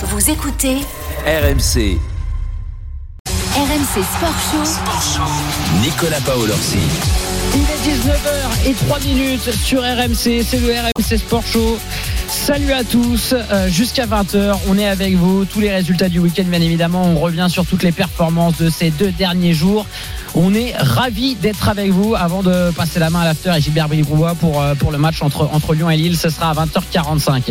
Vous écoutez RMC, RMC Sport Show. Nicolas Paolorsi. Il est 19h et 3 minutes sur RMC, c'est le RMC Sport Show. Salut à tous, euh, jusqu'à 20h, on est avec vous, tous les résultats du week-end bien évidemment, on revient sur toutes les performances de ces deux derniers jours. On est ravis d'être avec vous avant de passer la main à l'after et Gilbert Brigrois pour, euh, pour le match entre, Lyon et Lille. Ce sera à 20h45.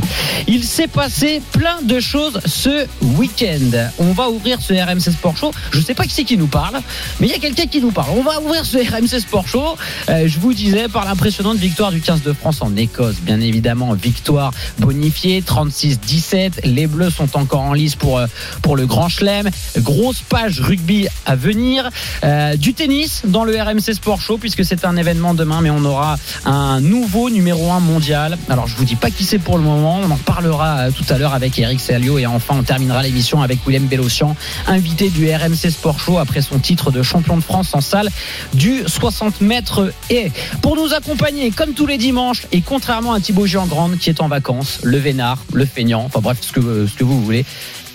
Il s'est passé plein de choses ce week-end. On va ouvrir ce RMC Sport Show. Je sais pas qui c'est qui nous parle, mais il y a quelqu'un qui nous parle. On va ouvrir ce RMC Sport Show. Euh, je vous disais par l'impressionnante victoire du 15 de France en Écosse. Bien évidemment, victoire bonifiée 36-17. Les Bleus sont encore en lice pour, euh, pour le Grand Chelem. Grosse page rugby à venir. Euh, du tennis dans le RMC Sport Show puisque c'est un événement demain mais on aura un nouveau numéro 1 mondial alors je vous dis pas qui c'est pour le moment on en parlera euh, tout à l'heure avec Eric Salio et enfin on terminera l'émission avec Willem Bellossian invité du RMC Sport Show après son titre de champion de France en salle du 60 mètres et pour nous accompagner comme tous les dimanches et contrairement à Thibaut Giangrande qui est en vacances le vénard le feignant enfin bref ce que, ce que vous voulez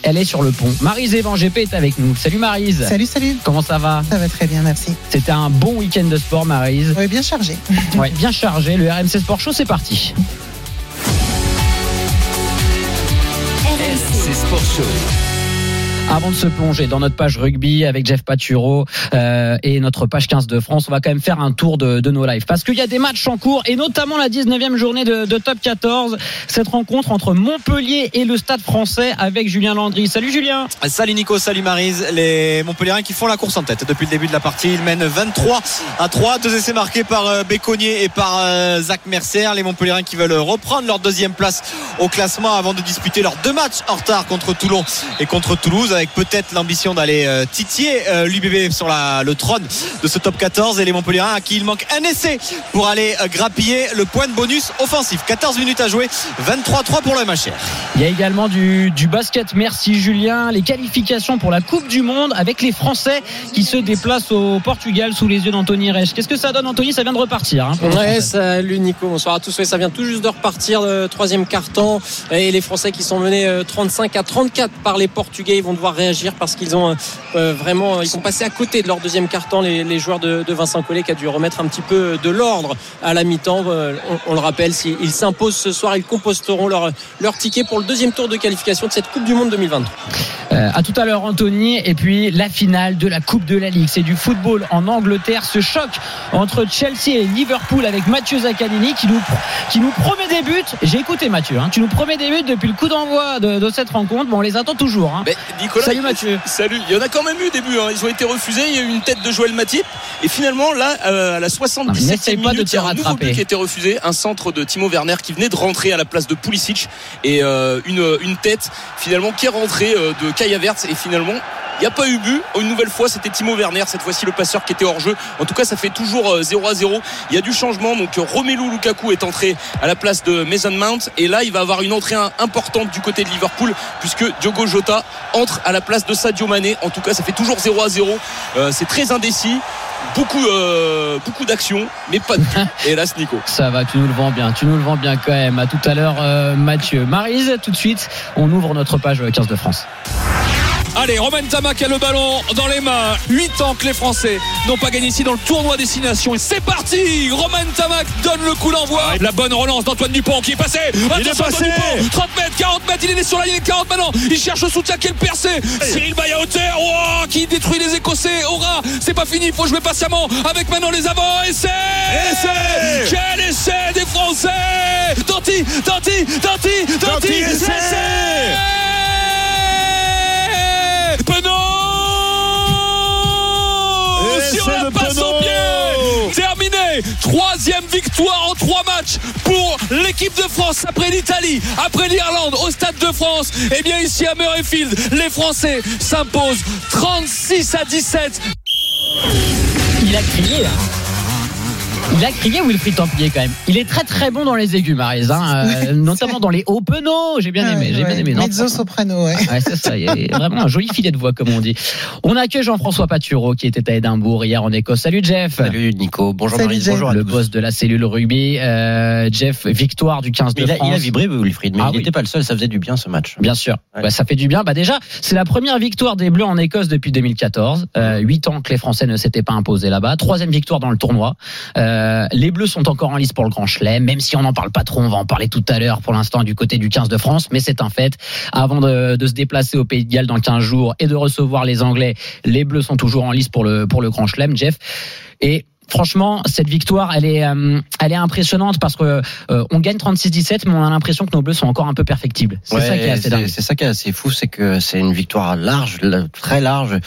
elle est sur le pont. Marise Evan GP est avec nous. Salut Marise. Salut, salut. Comment ça va? Ça va très bien, merci. C'était un bon week-end de sport, Marise. Oui, bien chargé. Ouais, bien chargé. Le RMC Sport Show, c'est parti. RMC. C'est Sport Show. Avant de se plonger dans notre page rugby avec Jeff Paturo euh, et notre page 15 de France, on va quand même faire un tour de, nos lives. Parce qu'il y a des matchs en cours et notamment la 19e journée de, Top 14. Cette rencontre entre Montpellier et le Stade français avec Julien Landry. Salut Julien. Salut Nico, salut Marise. Les Montpelliérains qui font la course en tête depuis le début de la partie. Ils mènent 23 à 3. Deux essais marqués par euh, Béconnier et par euh, Zach Mercer. Les Montpelliérains qui veulent reprendre leur deuxième place au classement avant de disputer leurs deux matchs en retard contre Toulon et contre Toulouse peut-être l'ambition d'aller euh, titiller euh, l'UBB sur la, le trône de ce top 14 et les Montpelliérains à qui il manque un essai pour aller euh, grappiller le point de bonus offensif. 14 minutes à jouer, 23-3 pour le MHR. Il y a également du, du basket. Merci Julien. Les qualifications pour la Coupe du Monde avec les Français qui se déplacent au Portugal sous les yeux d'Anthony Reich. Qu'est-ce que ça donne Anthony? Ça vient de repartir. hein, Ouais, salut Nico, bonsoir à tous. Ouais, ça vient tout juste de repartir le troisième quart-temps et les Français qui sont menés euh, 35 à 34 par les Portugais, ils vont devoir réagir parce qu'ils ont euh, vraiment, ils sont passés à côté de leur deuxième quart-temps. Les, les joueurs de, de Vincent Collet qui a dû remettre un petit peu de l'ordre à la mi-temps. Euh, On, on le rappelle, s'ils s'imposent ce soir, ils composteront leur, leur ticket pour le deuxième tour de qualification de cette Coupe du Monde 2023. Euh, à tout à l'heure Anthony et puis la finale de la Coupe de la Ligue c'est du football en Angleterre ce choc entre Chelsea et Liverpool avec Mathieu Zaccanini qui nous, qui nous promet des buts j'ai écouté Mathieu hein, tu nous promets des buts depuis le coup d'envoi de, de cette rencontre bon on les attend toujours hein. Mais Nicolas, Salut Mathieu. Salut, il y en a quand même eu des buts, hein. ils ont été refusés, il y a eu une tête de Joël Matip. Et finalement là euh, à la Non, mais 77e n'essaye pas de minute, te il y a un nouveau but qui a été refusé, un centre de Timo Werner qui venait de rentrer à la place de Pulisic. Et euh, une, une tête finalement qui est rentrée euh, de Kai Havertz et finalement n'y a pas eu but. Une nouvelle fois, c'était Timo Werner, cette fois-ci le passeur qui était hors jeu. En tout cas, ça fait toujours euh, 0 à 0. Il y a du changement. Donc, euh, Romelu Lukaku est entré à la place de Mason Mount. Et là, il va avoir une entrée importante du côté de Liverpool, puisque Diogo Jota entre à la place de Sadio Mané. En tout cas, ça fait toujours 0 à 0. Euh, c'est très indécis. Beaucoup, euh, beaucoup d'actions, mais pas de. Hélas, Nico. ça va tu nous le vends bien tu nous le vends bien quand même à tout à l'heure euh, Mathieu Marise tout de suite on ouvre notre page euh, 15 de France Allez, Romain Tamac a le ballon dans les mains. 8 ans que les Français n'ont pas gagné ici dans le tournoi Destination. Et c'est parti Romain Tamac donne le coup d'envoi. La bonne relance d'Antoine Dupont qui est passé. Attention, Antoine Dupont. 30 mètres, 40 mètres, il est sur la ligne 40 maintenant. Il cherche le soutien, quel percé. Cyril Bay à hauteur, oh, qui détruit les Écossais. Aura, c'est pas fini, il faut jouer patiemment avec maintenant les avants. Essai Quel essai des Français Danti, Danti, Danti, Danti, essai Penaud sur la passe au pied. Terminé. Troisième victoire en trois matchs pour l'équipe de France après l'Italie après l'Irlande au Stade de France. Et bien ici à Murrayfield les Français s'imposent 36 à 17 il a crié hein. Il a crié Wilfried Templier quand même. Il est très très bon dans les aigus, Marise, hein, euh, notamment dans les hauts penaux. J'ai bien aimé, j'ai bien aimé. Non, Mezzo soprano, ouais. Ouais, c'est ça. Il y a vraiment un joli filet de voix, comme on dit. On a que Jean-François Paturo qui était à Édimbourg hier en Écosse. Salut Jeff. Salut Nico, bonjour Salut, Marie, bonjour à Le tous. boss de la cellule rugby. Euh, Jeff, victoire du 15 de il, a, France. il a vibré Wilfried, mais Ah il oui. n'était pas le seul, ça faisait du bien ce match. Bien sûr, Ouais. Bah, ça fait du bien. Bah déjà, c'est la première victoire des Bleus en Écosse depuis 2014. Euh, Huit ans que les Français ne s'étaient pas imposés là-bas. Troisième victoire dans le tournoi. Euh, les Bleus sont encore en lice pour le Grand Chelem, même si on n'en parle pas trop. On va en parler tout à l'heure. Pour l'instant, du côté du 15 de France, mais c'est un fait. Avant de, de se déplacer au Pays de Galles dans 15 jours et de recevoir les Anglais, les Bleus sont toujours en lice pour le pour le Grand Chelem, Jeff. Et Franchement, cette victoire, elle est, euh, elle est impressionnante parce que euh, on gagne 36-17, mais on a l'impression que nos bleus sont encore un peu perfectibles. C'est Ouais, ça qui est assez dingue. c'est ça qui est assez fou, c'est que c'est une victoire large, la- très large.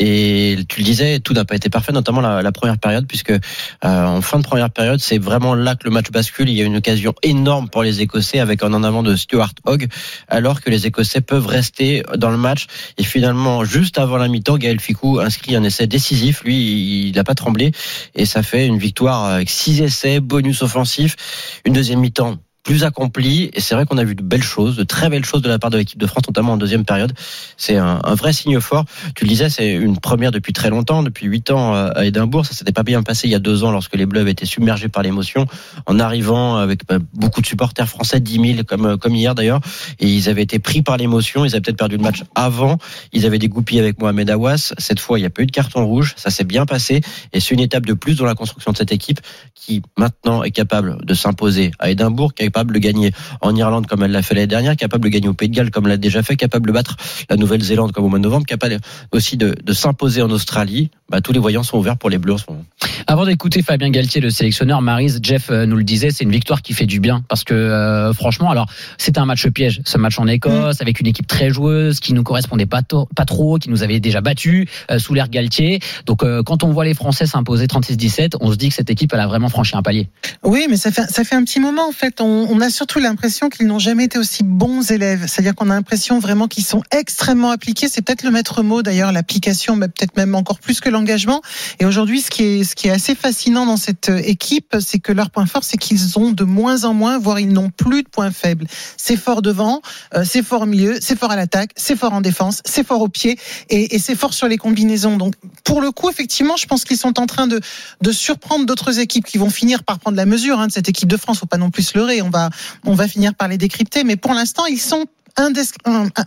Et tu le disais, tout n'a pas été parfait, notamment la, la première période, puisque euh, en fin de première période, c'est vraiment là que le match bascule. Il y a une occasion énorme pour les Écossais avec un en avant de Stuart Hogg, alors que les Écossais peuvent rester dans le match. Et finalement, juste avant la mi-temps, Gaël Ficou inscrit un essai décisif. Lui, il n'a pas tremblé, et ça fait une victoire avec six essais, bonus offensif, une deuxième mi-temps plus accompli et c'est vrai qu'on a vu de belles choses, de très belles choses de la part de l'équipe de France, notamment en deuxième période. C'est un, vrai signe fort. Tu le disais, c'est une première depuis très longtemps, depuis huit ans euh, à Édimbourg. Ça s'était pas bien passé il y a deux ans lorsque les Bleus avaient été submergés par l'émotion en arrivant avec bah, beaucoup de supporters français, 10 000 comme comme hier d'ailleurs, et ils avaient été pris par l'émotion. Ils avaient peut-être perdu le match avant. Ils avaient dégoupillé avec Mohamed Awas. Cette fois, il n'y a pas eu de carton rouge. Ça s'est bien passé et c'est une étape de plus dans la construction de cette équipe qui maintenant est capable de s'imposer à Édimbourg, capable de gagner en Irlande comme elle l'a fait l'année dernière, capable de gagner au Pays de Galles comme elle l'a déjà fait, capable de battre la Nouvelle-Zélande comme au mois de novembre, capable aussi de, s'imposer en Australie. Bah, tous les voyants sont ouverts pour les Bleus en ce moment. Avant d'écouter Fabien Galtier, le sélectionneur, Marise, Jeff euh, nous le disait, c'est une victoire qui fait du bien parce que euh, franchement, alors c'était un match piège, ce match en Écosse avec une équipe très joueuse qui nous correspondait pas, pas trop, qui nous avait déjà battus euh, sous l'ère Galtier. Donc euh, quand on voit les Français s'imposer 36-17, on se dit que cette équipe elle a vraiment franchi un palier. Oui, mais ça fait, ça fait un petit moment en fait. On, on a surtout l'impression qu'ils n'ont jamais été aussi bons élèves. C'est-à-dire qu'on a l'impression vraiment qu'ils sont extrêmement appliqués. C'est peut-être le maître mot d'ailleurs, l'application, mais peut-être même encore plus que l'engagement. Et aujourd'hui, ce qui est ce qui est assez fascinant dans cette euh, équipe, c'est que leur point fort, c'est qu'ils ont de moins en moins, voire ils n'ont plus de points faibles. C'est fort devant, euh, c'est fort au milieu, c'est fort à l'attaque, c'est fort en défense, c'est fort au pied et, et c'est fort sur les combinaisons. Donc pour le coup, effectivement, je pense qu'ils sont en train de de surprendre d'autres équipes qui vont finir par prendre la mesure hein, de cette équipe de France. Faut pas non plus se leurrer. On va, on va finir par les décrypter. Mais pour l'instant, ils sont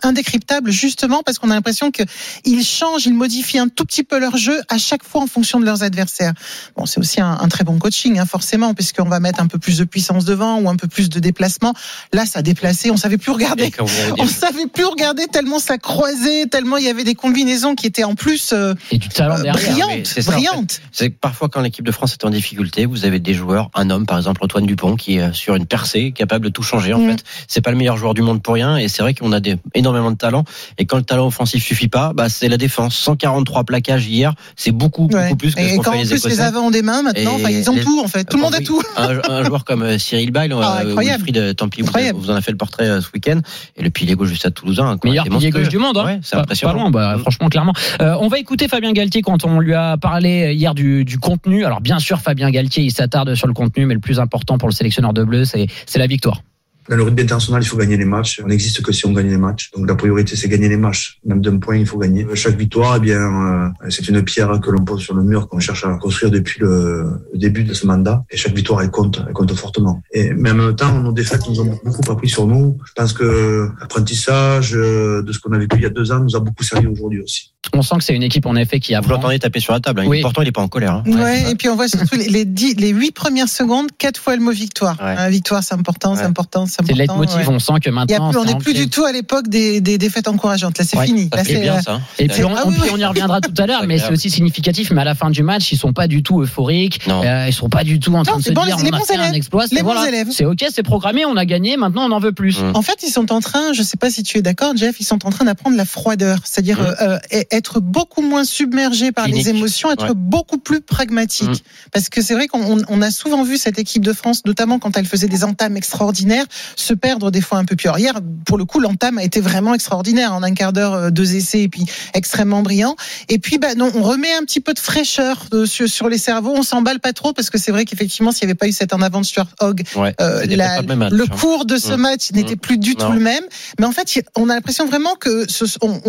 indécryptables justement parce qu'on a l'impression que ils changent, ils modifient un tout petit peu leur jeu à chaque fois en fonction de leurs adversaires. Bon, c'est aussi un, un très bon coaching, hein, forcément, puisqu'on va mettre un peu plus de puissance devant ou un peu plus de déplacement. Là, ça a déplacé, on savait plus regarder. On savait plus regarder tellement ça croisait, tellement il y avait des combinaisons qui étaient en plus euh, Et du talent euh, derrière. brillantes, c'est ça, en fait. brillantes. C'est que parfois quand l'équipe de France est en difficulté, vous avez des joueurs, un homme par exemple Antoine Dupont qui est euh, sur une percée, capable de tout changer en Mm. fait. C'est pas le meilleur joueur du monde pour rien et c'est vrai qu'on a des, énormément de talent et quand le talent offensif suffit pas, bah c'est la défense. 143 plaquages hier, c'est beaucoup Ouais. beaucoup plus que ce Et qu'ont quand fait en les plus Écossais. les avants ont des mains maintenant, enfin ils ont les- tout en fait. Tout le monde a tout. Un, un joueur comme euh, Cyril Bail, Ah, euh, incroyable. Wilfried Templier, vous, Incroyable. vous en avez fait le portrait euh, ce week-end et le pilier gauche du Stade Toulousain. quoi, Meilleur pilier gauche du monde, hein. Ouais, c'est Pas- impressionnant. Pas loin, bah, Mm. franchement, clairement. Euh, on va écouter Fabien Galtier quand on lui a parlé hier du, du contenu. Alors, bien sûr, Fabien Galtier, il s'attarde sur le contenu, mais le plus important pour le sélectionneur de bleu, c'est c'est la victoire. Dans le rugby international, il faut gagner les matchs. On n'existe que si on gagne les matchs. Donc la priorité, c'est gagner les matchs. Même d'un point, il faut gagner. Chaque victoire, eh bien, euh, c'est une pierre que l'on pose sur le mur qu'on cherche à construire depuis le, le début de ce mandat. Et chaque victoire, elle compte, elle compte fortement. Et mais en même temps, nos défaites nous ont beaucoup appris sur nous. Je pense que l'apprentissage euh, de ce qu'on a vécu il y a deux ans nous a beaucoup servi aujourd'hui aussi. On sent que c'est une équipe, en effet, qui Vous apprend. l'entendez taper sur la table. hein. Oui. Pourtant, il est pas en colère. hein. Ouais, et puis on voit surtout les, les, dix, les huit premières secondes, quatre fois le mot victoire. Ouais. Hein, victoire, c'est important, c'est important, c'est le leitmotiv. ouais. On sent que maintenant. plus, on n'est plus du tout à l'époque des, des défaites encourageantes. Là, c'est Ouais, fini. Là, c'est, bien euh, ça. Et puis, on, Ah oui, puis on y reviendra tout à l'heure, mais c'est aussi significatif. Mais à la fin du match, ils sont pas du tout euphoriques. Euh, ils sont pas du tout en train Non, de se bon, dire on a fait un exploit. C'est bons voilà, élèves. c'est ok, c'est programmé, on a gagné. Maintenant, on en veut plus. Mm. En fait, ils sont en train, je sais pas si tu es d'accord, Jeff, ils sont en train d'apprendre la froideur, c'est-à-dire Mhm. euh, euh, être beaucoup moins submergé par les émotions, être beaucoup plus pragmatique. Mhm. Parce que c'est vrai qu'on on- on a souvent vu cette équipe de France, notamment quand elle faisait des entames extraordinaires, se perdre des fois un peu. Alors, hier, pour le coup, l'entame a été vraiment extraordinaire en un quart d'heure, euh, deux essais et puis extrêmement brillant. Et puis, bah, non, on remet un petit peu de fraîcheur de- sur, sur les cerveaux. On s'emballe pas trop parce que c'est vrai qu'effectivement, s'il n'y avait pas eu cette en avant de Stuart Hogg, Ouais, euh, la- le même match, le hein. cours de ce Mm. match n'était Mm. plus du tout le même. Mais en fait, on a l'impression vraiment que ce,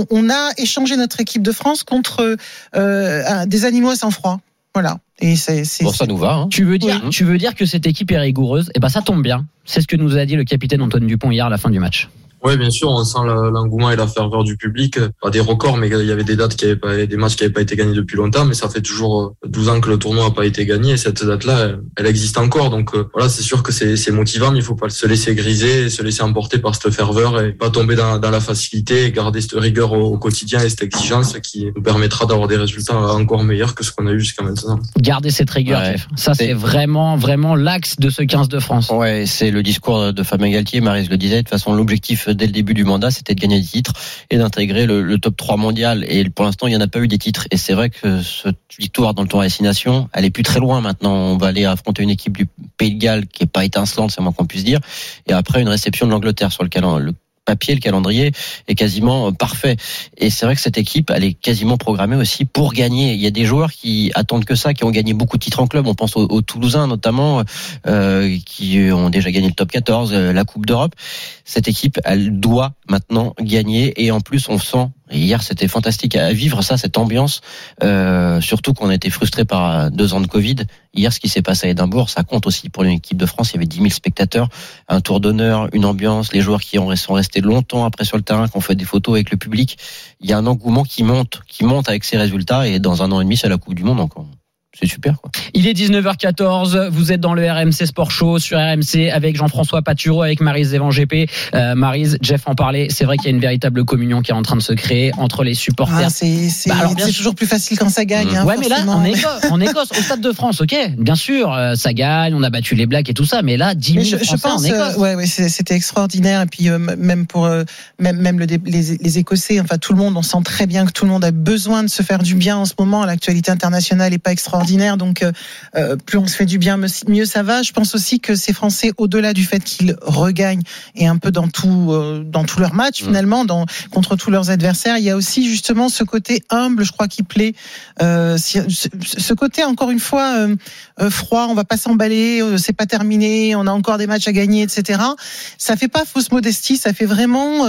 on, a échangé notre équipe de France contre euh, des animaux à sang-froid. Voilà. Et c'est c'est- Bon, ça nous va. Hein. Tu veux dire, Oui. tu veux dire que cette équipe est rigoureuse? Et ben ça tombe bien. C'est ce que nous a dit le capitaine Antoine Dupont hier à la fin du match. Oui, bien sûr, on sent la- l'engouement et la ferveur du public. Pas des records, mais il y avait des dates qui avaient pas, des matchs qui n'avaient pas été gagnés depuis longtemps, mais ça fait toujours euh, 12 ans que le tournoi n'a pas été gagné et cette date-là, elle, elle existe encore. Donc euh, voilà, c'est sûr que c'est motivant, mais il faut pas se laisser griser, et se laisser emporter par cette ferveur et pas tomber dans, dans la facilité et garder cette rigueur au, au quotidien et cette exigence qui nous permettra d'avoir des résultats encore meilleurs que ce qu'on a eu jusqu'à maintenant. Gardez cette rigueur, Ouais. Jeff. Ça, c'est C'est- vraiment, vraiment l'axe de ce 15 de France. Ouais, c'est le discours de Fabien Galtier. Marise le disait. De toute façon, l'objectif dès le début du mandat, c'était de gagner des titres et d'intégrer le, top 3 mondial. Et pour l'instant, il n'y en a pas eu des titres. Et c'est vrai que cette victoire dans le tournoi Destination, elle est plus très loin maintenant. On va aller affronter une équipe du Pays de Galles qui est pas étincelante, c'est moins qu'on puisse dire. Et après, une réception de l'Angleterre sur le calendrier. Le papier, le calendrier est quasiment euh, parfait. Et c'est vrai que cette équipe, elle est quasiment programmée aussi pour gagner. Il y a des joueurs qui attendent que ça, qui ont gagné beaucoup de titres en club. On pense aux, aux Toulousains notamment, euh, qui ont déjà gagné le top 14, euh, la Coupe d'Europe. Cette équipe, elle doit maintenant gagner. Et en plus, on sent, hier c'était fantastique à vivre ça, cette ambiance, euh, surtout qu'on a été frustré par deux ans de Covid. Hier, ce qui s'est passé à Édimbourg, ça compte aussi pour l'équipe de France. Il y avait 10 000 spectateurs, un tour d'honneur, une ambiance, les joueurs qui ont, sont restés longtemps après sur le terrain, qui ont fait des photos avec le public. Il y a un engouement qui monte, qui monte avec ces résultats. Et dans un an et demi, c'est la Coupe du Monde encore. C'est super, quoi. Il est 19h14, vous êtes dans le RMC Sport Show sur RMC avec Jean-François Patureau, avec Marise Zévan GP. Euh, Marise, Jeff en parlait, c'est vrai qu'il y a une véritable communion qui est en train de se créer entre les supporters. Ah, c'est c'est- Bah, toujours plus facile quand ça gagne. hein, ouais, mais là, en Écosse, en Écosse, au Stade de France, ok, bien sûr, euh, ça gagne, on a battu les Blacks et tout ça, mais là, 10 000 Mais je, pense, en Écosse. euh, ouais, ouais, c'est- c'était extraordinaire. Et puis euh, même pour euh, même même le les, les Écossais, enfin tout le monde, on sent très bien que tout le monde a besoin de se faire du bien en ce moment. L'actualité internationale est pas extraordinaire, donc euh, euh, plus on se fait du bien, mieux ça va. Je pense aussi que ces Français, au-delà du fait qu'ils regagnent et un peu dans tout euh, dans tous leurs matchs finalement, dans contre tous leurs adversaires, il y a aussi justement ce côté humble, je crois, qui plaît. Euh, ce, côté encore une fois froid, on va pas s'emballer, c'est pas terminé, on a encore des matchs à gagner, etc. Ça fait pas fausse modestie, ça fait vraiment,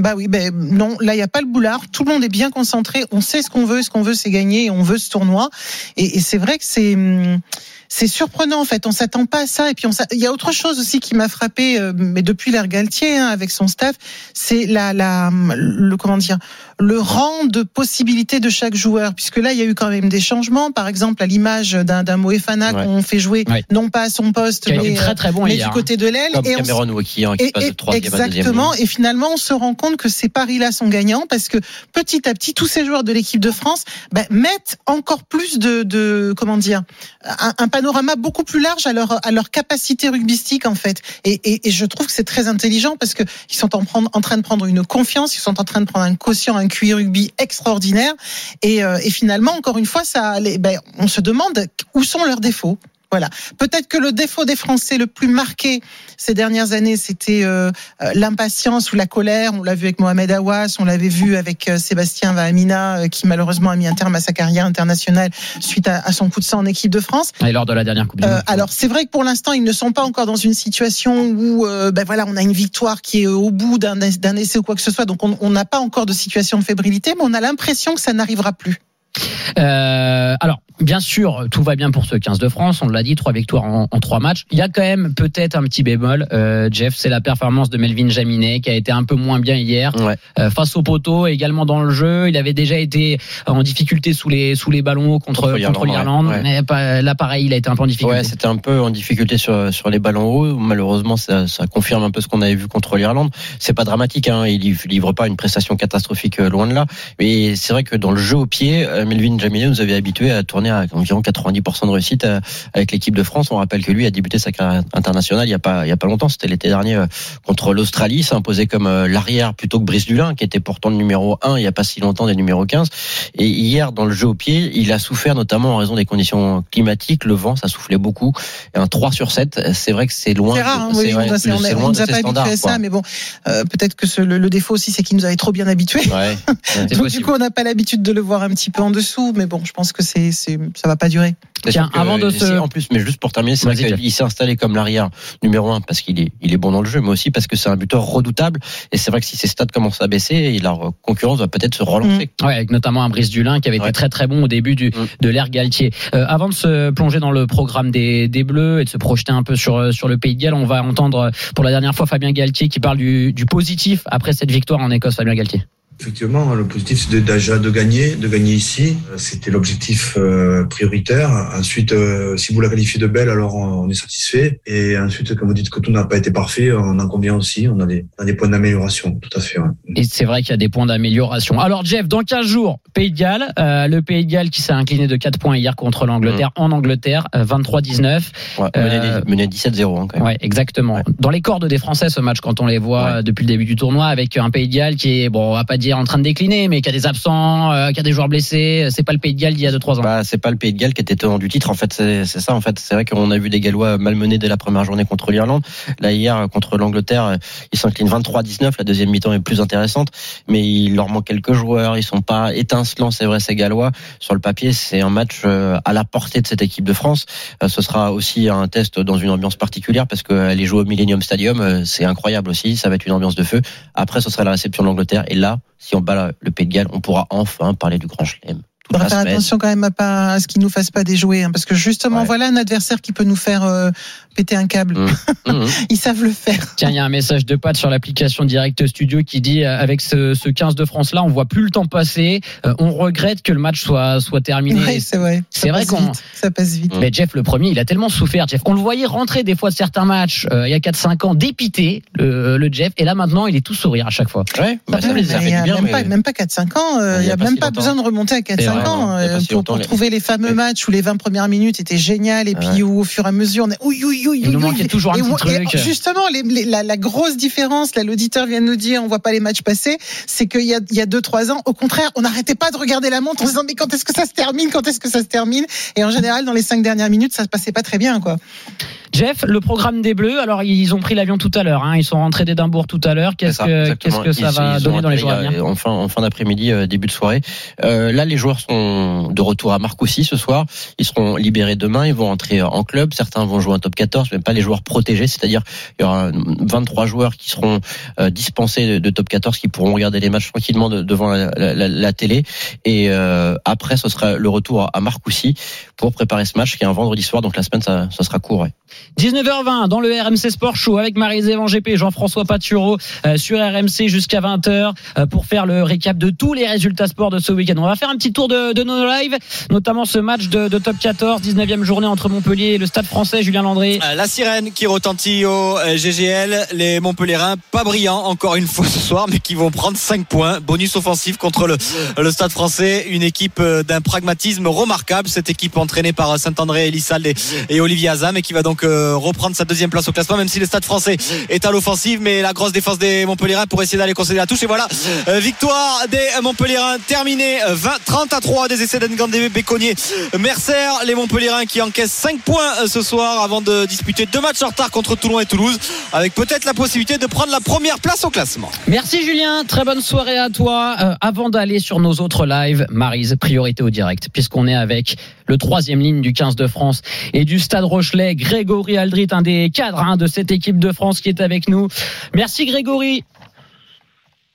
bah oui, ben non, là il y a pas le boulard, tout le monde est bien concentré, on sait ce qu'on veut, ce qu'on veut c'est gagner, et on veut ce tournoi, et, et c'est vrai que c'est hum, c'est surprenant en fait, on s'attend pas à ça. Et puis on il y a autre chose aussi qui m'a frappé, euh, mais depuis l'ère Galtier hein, avec son staff, c'est la, la le comment dire le rang de possibilités de chaque joueur, puisque là il y a eu quand même des changements. Par exemple, à l'image d'un d'un Moefana Ouais. qu'on fait jouer Ouais. non pas à son poste, Qui mais, très très bon mais hier. du hein. côté de l'aile. Comme Et on Cameron Wauquiez hein, qui et- passe de et- troisième à deuxième. exactement. Et finalement, on se rend compte que ces paris-là sont gagnants parce que petit à petit, tous ces joueurs de l'équipe de France ben, mettent encore plus de, de comment dire, un, un panorama beaucoup plus large à leur capacité rugbystique en fait. Et, je trouve que c'est très intelligent parce que ils sont en, train de prendre une confiance, ils sont en train de prendre un quotient, un QI rugby extraordinaire. Et, euh, finalement, encore une fois, ça, ben, on se demande où sont leurs défauts. Voilà. Peut-être que le défaut des Français le plus marqué ces dernières années, c'était euh, euh, l'impatience ou la colère. On l'a vu avec Mohamed Awas, on l'avait vu avec euh, Sébastien Vahamina, euh, qui malheureusement a mis un terme à sa carrière internationale suite à, à son coup de sang en équipe de France. Et lors de la dernière Coupe du Monde. alors c'est vrai que pour l'instant ils ne sont pas encore dans une situation où ben voilà on a une victoire qui est au bout d'un essai ou quoi que ce soit donc on on n'a pas encore de situation de fébrilité mais on a l'impression que ça n'arrivera plus. Euh, alors, bien sûr, tout va bien pour ce 15 de France. On l'a dit, trois victoires en, en trois matchs. Il y a quand même peut-être un petit bémol, euh, Jeff, c'est la performance de Melvin Jaminet qui a été un peu moins bien hier Ouais. euh, face au poteau, également dans le jeu. Il avait déjà été en difficulté sous les sous les ballons hauts contre Contre l'Irlande, ouais. Là, pareil, il a été un peu en difficulté. Ouais, c'était un peu en difficulté sur sur les ballons hauts. Malheureusement, ça, ça confirme un peu ce qu'on avait vu contre l'Irlande. C'est pas dramatique, hein. Il livre, livre pas une prestation catastrophique loin de là. Mais c'est vrai que dans le jeu au pied, Melvin Jaminet nous avait habitué à tourner à environ 90% de réussite euh, avec l'équipe de France. On rappelle que lui a débuté sa carrière internationale il y a pas il y a pas longtemps. C'était l'été dernier euh, contre l'Australie, s'est imposé comme euh, l'arrière plutôt que Brice Dulin, qui était pourtant le numéro 1 il y a pas si longtemps des numéros 15. Et hier dans le jeu au pied, il a souffert notamment en raison des conditions climatiques. Le vent, ça soufflait beaucoup. Et un 3 sur 7, c'est vrai que c'est loin. C'est rare, hein, oui, on loin de nous a pas standards, à ça, quoi. mais bon, euh, peut-être que ce- le, le défaut aussi, c'est qu'il nous avait trop bien habitués. Ouais, Donc du coup, on n'a pas l'habitude de le voir un petit peu en dessous, mais bon, je pense que c'est, c'est, ça va pas durer. Tiens, avant de se- En plus, mais juste pour terminer, c'est Vas-y, qu'il s'est installé comme l'arrière numéro un parce qu'il est, il est bon dans le jeu, mais aussi parce que c'est un buteur redoutable. Et c'est vrai que si ses stats commencent à baisser, la concurrence va peut-être se relancer. Ouais, avec notamment un Brice Dulin qui avait été très très bon au début du, Mm. de l'ère Galtier. Euh, avant de se plonger dans le programme des, des Bleus et de se projeter un peu sur, sur le Pays de Galles, on va entendre euh, pour la dernière fois Fabien Galtier qui parle du, du positif après cette victoire en Écosse. Fabien Galtier. Effectivement, le positif, c'est de- déjà de gagner, de gagner ici. Euh, C'était l'objectif euh, prioritaire. Ensuite, euh, si vous la qualifiez de belle, alors on est satisfait. Et ensuite, comme vous dites que tout n'a pas été parfait, on en convient aussi. On a des, on a des points d'amélioration, tout à fait. Et c'est vrai qu'il y a des points d'amélioration. Alors Jeff, dans 15 jours, Pays de Galles, euh, le Pays de Galles qui s'est incliné de 4 points hier contre l'Angleterre en Angleterre, euh, 23-19. Ouais, Euh, mené, mené 17-0 hein, quand même. Ouais, exactement. Dans les cordes des Français, ce match, quand on les voit Ouais. euh, depuis le début du tournoi, avec un Pays de Galles qui est, bon, on va pas dire en train de décliner, mais qui a des absents, euh, qui a des joueurs blessés. C'est pas le Pays de Galles d'il y a 2-3 ans. Bah, c'est pas le Pays de Galles qui était tenant du titre. En fait, c'est ça. En fait, c'est vrai qu'on a vu des Gallois malmenés dès la première journée contre l'Irlande. Là, hier, contre l'Angleterre, ils s'inclinent 23-19. La deuxième mi-temps est plus intéressante, mais il leur manque quelques joueurs. Ils sont pas étincelants, c'est vrai, ces Gallois. Sur le papier, c'est un match euh, à la portée de cette équipe de France. Euh, Ce sera aussi un test dans une ambiance particulière parce qu'elle est jouée au Millennium Stadium. Euh, C'est incroyable aussi. Ça va être une ambiance de feu. Après, ce sera la réception de l'Angleterre. Et là, si on bat le Pays de Galles, on pourra enfin parler du Grand Chelem. Il faudra faire attention quand même à pas à ce qu'ils nous fassent pas déjouer, hein, parce que justement, Ouais. voilà un adversaire qui peut nous faire euh, péter un câble. Mmh. Mmh. Ils savent le faire. Tiens, il y a un message de Pat sur l'application Direct Studio qui dit euh, avec ce, ce 15 de France là, on voit plus le temps passer. Euh, on regrette que le match soit soit terminé. Ouais, c'est vrai. C'est vrai qu'on- ça passe vite. Mais Jeff, le premier, il a tellement souffert. Jeff, on le voyait rentrer des fois de certains matchs euh, il y a 4-5 ans, dépité, le, le Jeff. Et là maintenant, il est tout sourire à chaque fois. Ouais, bah, ça, mais fait bien. même, mais- pas, même pas 4-5 ans, euh, Il n'y a a pas même si pas besoin de remonter à 4-5 C'est vrai, ans euh, pour, longtemps, pour les- trouver les fameux Ouais. matchs où les 20 premières minutes étaient géniales et puis où au fur et à mesure on est oui oui oui Il nous manquait toujours un Et petit où- truc. et justement les- les- la, la grosse différence là l'auditeur vient de nous dire on voit pas les matchs passer c'est qu'il y a il y a deux trois ans au contraire on n'arrêtait pas de regarder la montre en se disant mais quand est-ce que ça se termine quand est-ce que ça se termine? Et en général dans les cinq dernières minutes ça se passait pas très bien quoi Jeff, le programme des Bleus, alors ils ont pris l'avion tout à l'heure. Hein, ils sont rentrés d'Édimbourg tout à l'heure. Qu'est-ce que qu'est-ce que ça Ils- va ils donner dans les jours à venir euh, En fin, en fin d'après-midi, euh, début de soirée. Euh, là, les joueurs sont de retour à Marcoussis ce soir. Ils seront libérés demain. Ils vont entrer en club. Certains vont jouer un top 14, même pas les joueurs protégés. C'est-à-dire, il y aura 23 joueurs qui seront euh, dispensés de, de top 14, qui pourront regarder les matchs tranquillement de- devant la, la- la- la télé. Et euh, après, ce sera le retour à Marcoussis pour préparer ce match qui est un vendredi soir. Donc la semaine, ça, ça sera court. ouais. 19h20 dans le RMC Sport Show avec Marie-Zévan GP Jean-François Patureau euh, sur RMC jusqu'à 20h euh, pour faire le récap de tous les résultats sport de ce week-end. On va faire un petit tour de, de nos lives, notamment ce match de, de top 14, 19e journée entre Montpellier et le Stade français, Julien Landré. Euh, La sirène qui retentit au GGL, les Montpellierins pas brillants encore une fois ce soir, mais qui vont prendre 5 points. Bonus offensif contre le, le Stade français, une équipe d'un pragmatisme remarquable. Cette équipe entraînée par Saint-André, Elissalde et, et Olivier Azam et qui va donc reprendre sa deuxième place au classement, même si le Stade français est à l'offensive, mais la grosse défense des Montpellierins pour essayer d'aller concéder la touche. Et voilà, euh, victoire des Montpellierins terminée euh, 20, 30 à 3 des essais d'Engandé, Béconnier, Mercer. Les Montpellierins qui encaissent 5 points euh, ce soir avant de disputer deux matchs en retard contre Toulon et Toulouse, avec peut-être la possibilité de prendre la première place au classement. Merci Julien, très bonne soirée à toi. Euh, avant d'aller sur nos autres lives, Marise, priorité au direct, puisqu'on est avec le troisième ligne du 15 de France et du Stade Rochelet, Grégory Aldrit, un des cadres hein, de cette équipe de France qui est avec nous. Merci Grégory.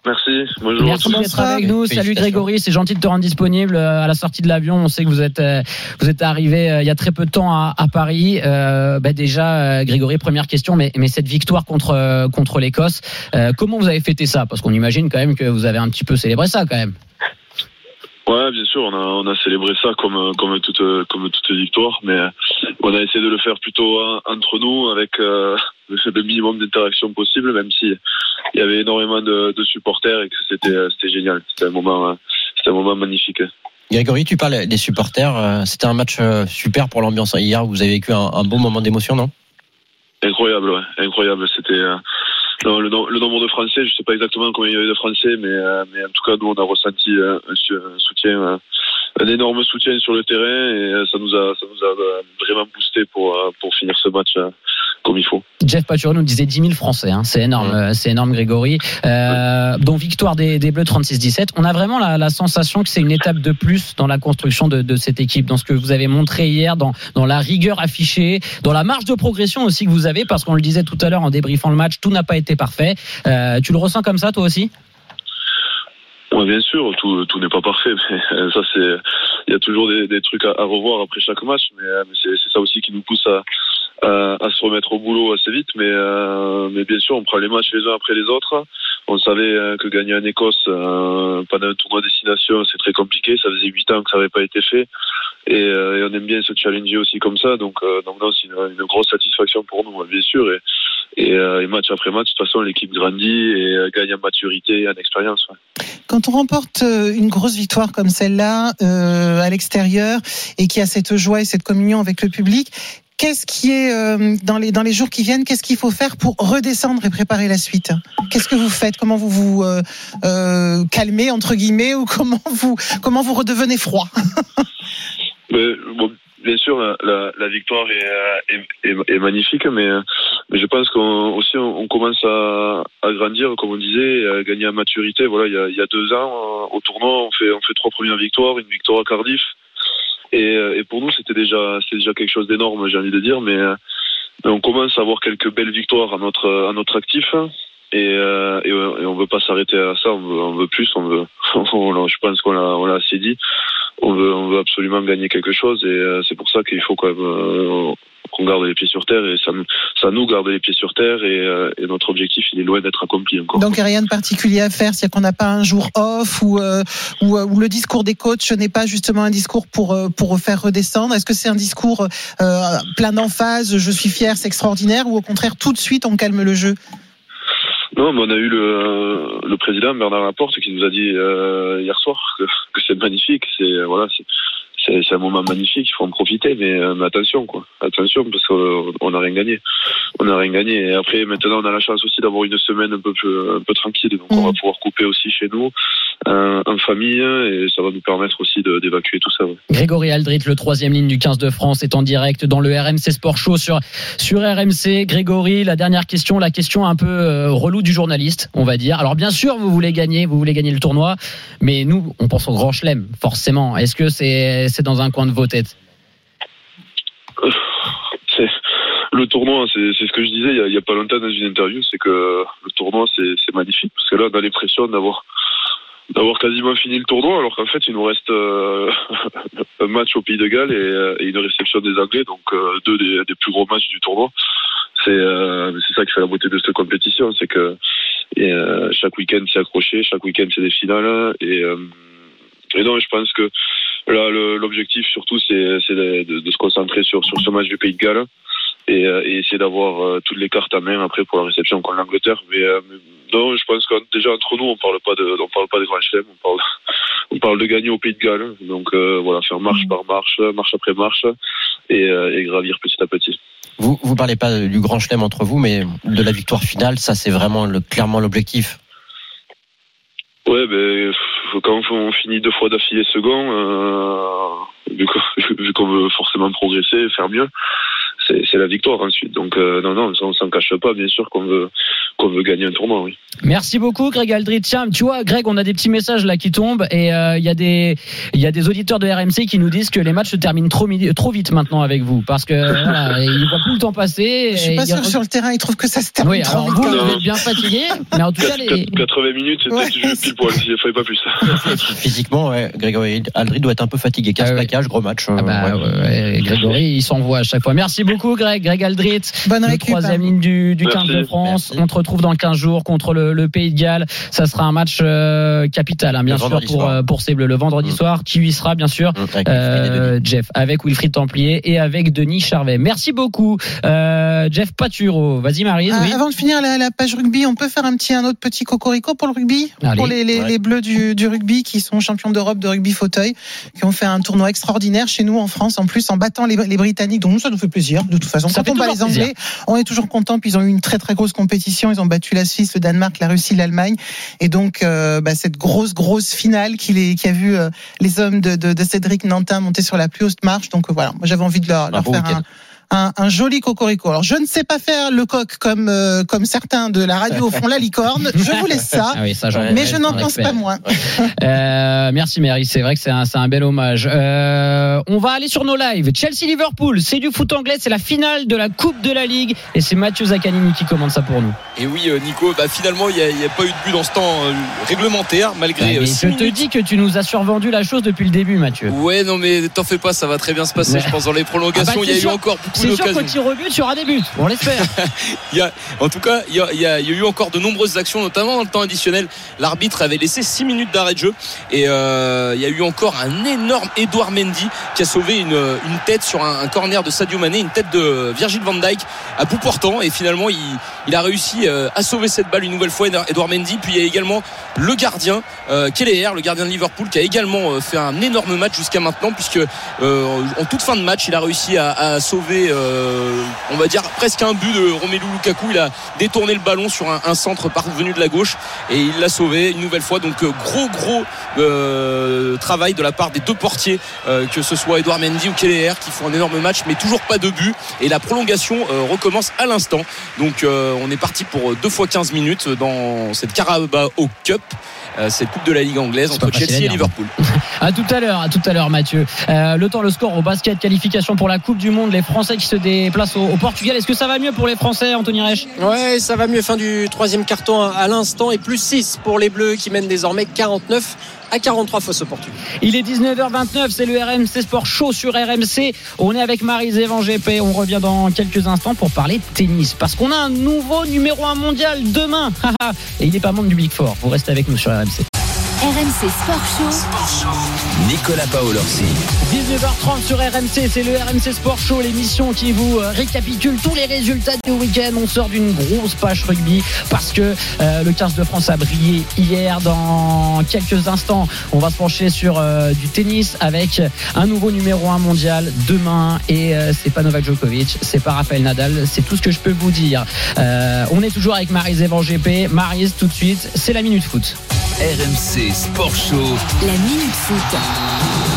Merci, bonjour. Merci d'être avec nous. Salut. Grégory, c'est gentil de te rendre disponible euh, à la sortie de l'avion. On sait que vous êtes euh, vous êtes arrivé euh, il y a très peu de temps à, à Paris. Euh, bah déjà, Grégory, première question, mais, mais cette victoire contre contre l'Écosse, euh, comment vous avez fêté ça? Parce qu'on imagine quand même que vous avez un petit peu célébré ça quand même. Ouais, bien sûr, on a, on a célébré ça comme, comme, toute, comme toute victoire, mais on a essayé de le faire plutôt entre nous avec euh, le minimum d'interaction possible, même si il y avait énormément de, de supporters et que c'était c'était génial. C'était un moment, c'était un moment magnifique. Grégory, tu parles des supporters. euh, C'était un match euh, super pour l'ambiance hier. Vous avez vécu un, un bon moment d'émotion, non? Incroyable, ouais. Incroyable. C'était non, le, le nombre de Français, je sais pas exactement combien il y avait de Français, mais, euh, mais en tout cas, nous, on a ressenti euh, un, un soutien, euh, un énorme soutien sur le terrain et euh, ça nous a, ça nous a euh, vraiment boosté pour, euh, pour finir ce match comme il faut. Jeff Patureau nous disait 10 000 Français. hein. C'est énorme, c'est énorme, Grégory. Euh, donc victoire des, des Bleus 36-17. On a vraiment la, la sensation que c'est une étape de plus dans la construction de, de cette équipe, dans ce que vous avez montré hier, dans, dans la rigueur affichée, dans la marge de progression aussi que vous avez, parce qu'on le disait tout à l'heure en débriefant le match, tout n'a pas été parfait. Euh, tu le ressens comme ça, toi aussi? Bien sûr, tout, tout n'est pas parfait, mais euh, ça c'est, il y a toujours des, des trucs à, revoir après chaque match, mais, euh, c'est ça aussi qui nous pousse à, à, à se remettre au boulot assez vite, mais, euh, mais bien sûr, on prend les matchs les uns après les autres. On savait euh, que gagner en Écosse euh, pendant un tournoi destination, c'est très compliqué. Ça faisait huit ans que ça n'avait pas été fait, et, euh, et on aime bien se challenger aussi comme ça. Donc, euh, non, c'est une, grosse satisfaction pour nous, bien sûr. Euh, et match après match, de toute façon, l'équipe grandit et gagne en maturité et en expérience. Quand on remporte une grosse victoire comme celle-là à l'extérieur et qu'il y a cette joie et cette communion avec le public, qu'est-ce qui est euh, dans les dans les jours qui viennent Qu'est-ce qu'il faut faire pour redescendre et préparer la suite? Qu'est-ce que vous faites? Comment vous vous euh, euh, calmez entre guillemets ou comment vous comment vous redevenez froid? Mais, bon, bien sûr, la, la, victoire est, euh, est, est, est magnifique, mais, euh, mais je pense qu'on aussi on, commence à, à grandir, comme on disait, à gagner en maturité. Voilà, il y a, il y a deux ans euh, au tournoi, on fait on fait trois premières victoires, une victoire à Cardiff, et, euh, et pour nous c'était déjà c'est déjà quelque chose d'énorme, j'ai envie de dire, mais, euh, mais on commence à avoir quelques belles victoires à notre à notre actif. Et, euh, et, on veut pas s'arrêter à ça, on veut, on veut plus, on veut, je pense qu'on l'a, l'a assez dit on veut, on veut absolument gagner quelque chose et euh, c'est pour ça qu'il faut quand même euh, qu'on garde les pieds sur terre et ça, nous- ça nous garde les pieds sur terre et, euh, et notre objectif il est loin d'être accompli encore. Donc il n'y a rien de particulier à faire, c'est-à-dire qu'on n'a pas un jour off ou, euh, ou, euh, ou le discours des coachs n'est pas justement un discours pour pour faire redescendre? Est-ce que c'est un discours euh, plein d'emphase, je suis fier, c'est extraordinaire, ou au contraire tout de suite on calme le jeu? Non, mais on a eu le, le président Bernard Laporte qui nous a dit euh, hier soir que, que c'est magnifique, c'est voilà, c'est un moment magnifique, il faut en profiter, mais, euh, mais attention quoi, attention parce qu'on n'a rien gagné, on n'a rien gagné. Et après maintenant on a la chance aussi d'avoir une semaine un peu plus- un peu tranquille, donc on va pouvoir couper aussi chez nous euh, en famille et ça va nous permettre aussi de- d'évacuer tout ça. ouais. Grégory Aldrit, le troisième ligne du 15 de France, est en direct dans le RMC Sport Show sur, sur RMC. Grégory, la dernière question, la question un peu euh, relou du journaliste, on va dire. Alors bien sûr, vous voulez gagner, vous voulez gagner le tournoi, mais nous, on pense au Grand Chelem, forcément. Est-ce que c'est c'est dans un coin de vos têtes le tournoi, c'est ce que je disais il y, a, pas longtemps dans une interview, c'est que le tournoi c'est magnifique parce que là on a l'impression d'avoir d'avoir quasiment fini le tournoi alors qu'en fait il nous reste euh, un match au Pays de Galles et, euh, une réception des Anglais donc euh, deux des, plus gros matchs du tournoi. C'est euh, ça qui fait la beauté de cette compétition, c'est que chaque week-end c'est accroché, chaque week-end c'est des finales et et non, je pense que l'objectif surtout, c'est de, de- de se concentrer sur, sur ce match du Pays de Galles et, euh, et essayer d'avoir euh, toutes les cartes à main après pour la réception contre l'Angleterre. Mais, euh, mais non, je pense que déjà entre nous, on parle pas de, on parle pas de grand chelem, on parle, on parle de gagner au Pays de Galles. Donc euh, voilà, faire marche par marche, marche après marche et, euh, et gravir petit à petit. Vous vous parlez pas du grand chelem entre vous, mais de la victoire finale, ça c'est vraiment le, clairement l'objectif. Ouais, ben quand on finit deux fois d'affilée second, euh, vu qu'on veut forcément progresser, faire mieux, c'est la victoire ensuite. Donc euh, non, non, ça, on s'en cache pas, bien sûr qu'on veut qu'on veut gagner un tournoi, oui. Merci beaucoup, Greg Aldrit. Tiens, tu vois, Greg, on a des petits messages là qui tombent et euh, il y a des il y a des auditeurs de RMC qui nous disent que les matchs se terminent trop, vite maintenant avec vous parce que voilà, ils voient plus le temps passer. Je suis pas sûr que re- sur le terrain ils trouvent que ça se termine Oui, trop vite. vous, vous êtes bien fatigué, mais en tout cas, les... 80 minutes, c'était Ouais. juste pile poil, il fallait pas plus. Physiquement, ouais, Grégory Aldrit doit être un peu fatigué. 15 Ah ouais. plaquages, gros match. euh, Ah bah, ouais. ouais, ouais, Grégory, il s'envoie à chaque fois. Merci beaucoup, Greg. Greg Aldrit, Bonne le récup. troisième ligne du, du Merci. 15 de France. Merci. On te retrouve dans 15 jours contre le, le Pays de Galles. Ça sera un match euh, capital, hein, bien Le sûr, pour, euh, pour ces Bleus. Le vendredi soir, qui y sera, bien sûr, et euh. Jeff, avec Wilfried Templier et avec Denis Charvet. Merci beaucoup, euh, Jeff Paturo. Vas-y, Marie. Ah, oui. Avant de finir la, la page rugby, on peut faire un petit un autre petit cocorico pour le rugby, Allez. pour les, les, Ouais. les bleus du, du rugby qui sont champions d'Europe de rugby fauteuil, qui ont fait un tournoi extraordinaire chez nous en France, en plus en battant les, les Britanniques. Donc nous, ça nous fait plaisir. De toute façon, Ça quand on bat les Anglais, on est toujours content. Puis ils ont eu une très très grosse compétition. Ils ont battu la Suisse, le Danemark, la Russie, l'Allemagne. Et donc euh, bah, cette grosse grosse finale qui, les, qui a vu euh, les hommes de, de, de Cédric Nantin monter sur la plus haute marche. Donc euh, voilà, moi j'avais envie de leur, leur beau faire un, un, un joli cocorico. Alors je ne sais pas faire le coq comme euh, comme certains de la radio font la licorne. Je vous laisse ça. Ah oui, ça, j'en- Mais je n'en pense pas moins. Euh, merci Mary, c'est vrai que c'est un, c'est un bel hommage. Euh, on va aller sur nos lives. Chelsea-Liverpool, c'est du foot anglais, c'est la finale de la Coupe de la Ligue et c'est Mathieu Zaccanini qui commande ça pour nous. Et oui, euh, Nico, bah, finalement, il n'y a, il y a pas eu de but dans ce temps euh, réglementaire, malgré Ouais, euh, mais six je te dis que tu nous as survendu la chose depuis le début, Mathieu. Ouais, non, mais t'en fais pas, ça va très bien se passer. Ouais. Je pense dans les prolongations, Ah bah, il y a eu encore C'est sûr qu'au tir au but, il y aura des buts. On l'espère. En tout cas, il y a, il y eu encore de nombreuses actions, notamment dans le temps additionnel. L'arbitre avait laissé 6 minutes d'arrêt de jeu et euh, il y a eu encore un énorme Edouard Mendy qui a sauvé une, une tête sur un, un corner de Sadio Mané, une tête de Virgil van Dijk à bout portant et finalement il, il a réussi euh, à sauver cette balle une nouvelle fois, Edouard Mendy. Puis il y a également le gardien euh, Kelleher, le gardien de Liverpool, qui a également euh, fait un énorme match jusqu'à maintenant puisque euh, en toute fin de match, il a réussi à, à sauver, euh, on va dire presque un but de Romelu Lukaku. Il a détourné le ballon sur un, centre parvenu de la gauche et il l'a sauvé une nouvelle fois. Donc euh, gros gros euh, travail de la part des deux portiers, que ce soit Edouard Mendy ou Kelleher, qui font un énorme match, mais toujours pas de but. Et la prolongation recommence à l'instant. Donc on est parti pour deux fois 15 minutes dans cette Carabao Cup. Euh, Cette Coupe de la Ligue anglaise entre à Chelsea et dire. Liverpool. À tout à l'heure, à tout à l'heure, Mathieu. Euh, le temps, le score au basket, qualification pour la Coupe du Monde, les Français qui se déplacent au, au Portugal. Est-ce que ça va mieux pour les Français, Anthony Reich? Ouais, ça va mieux. Fin du troisième carton à l'instant et plus 6 pour les Bleus qui mènent désormais 49 à 43 face au Portugal. Il est 19h29, c'est le RMC Sport Show sur RMC. On est avec Marie-Zévan GP. On revient dans quelques instants pour parler tennis. Parce qu'on a un nouveau numéro 1 mondial demain. Et il n'est pas membre du Big Four. Vous restez avec nous sur RMC. RMC Sport Show. Nicolas Paolorsi. 19h30 sur RMC, c'est le RMC Sport Show, l'émission qui vous euh, récapitule tous les résultats du week-end. On sort d'une grosse page rugby parce que euh, le 15 de France a brillé hier. Dans quelques instants, on va se pencher sur euh, du tennis avec un nouveau numéro 1 mondial demain. Et euh, c'est pas Novak Djokovic, c'est pas Rafael Nadal, c'est tout ce que je peux vous dire. Euh, on est toujours avec Marise Evan GP. Marise, tout de suite, c'est la Minute Foot. RMC Sport Show. La Minute Foot.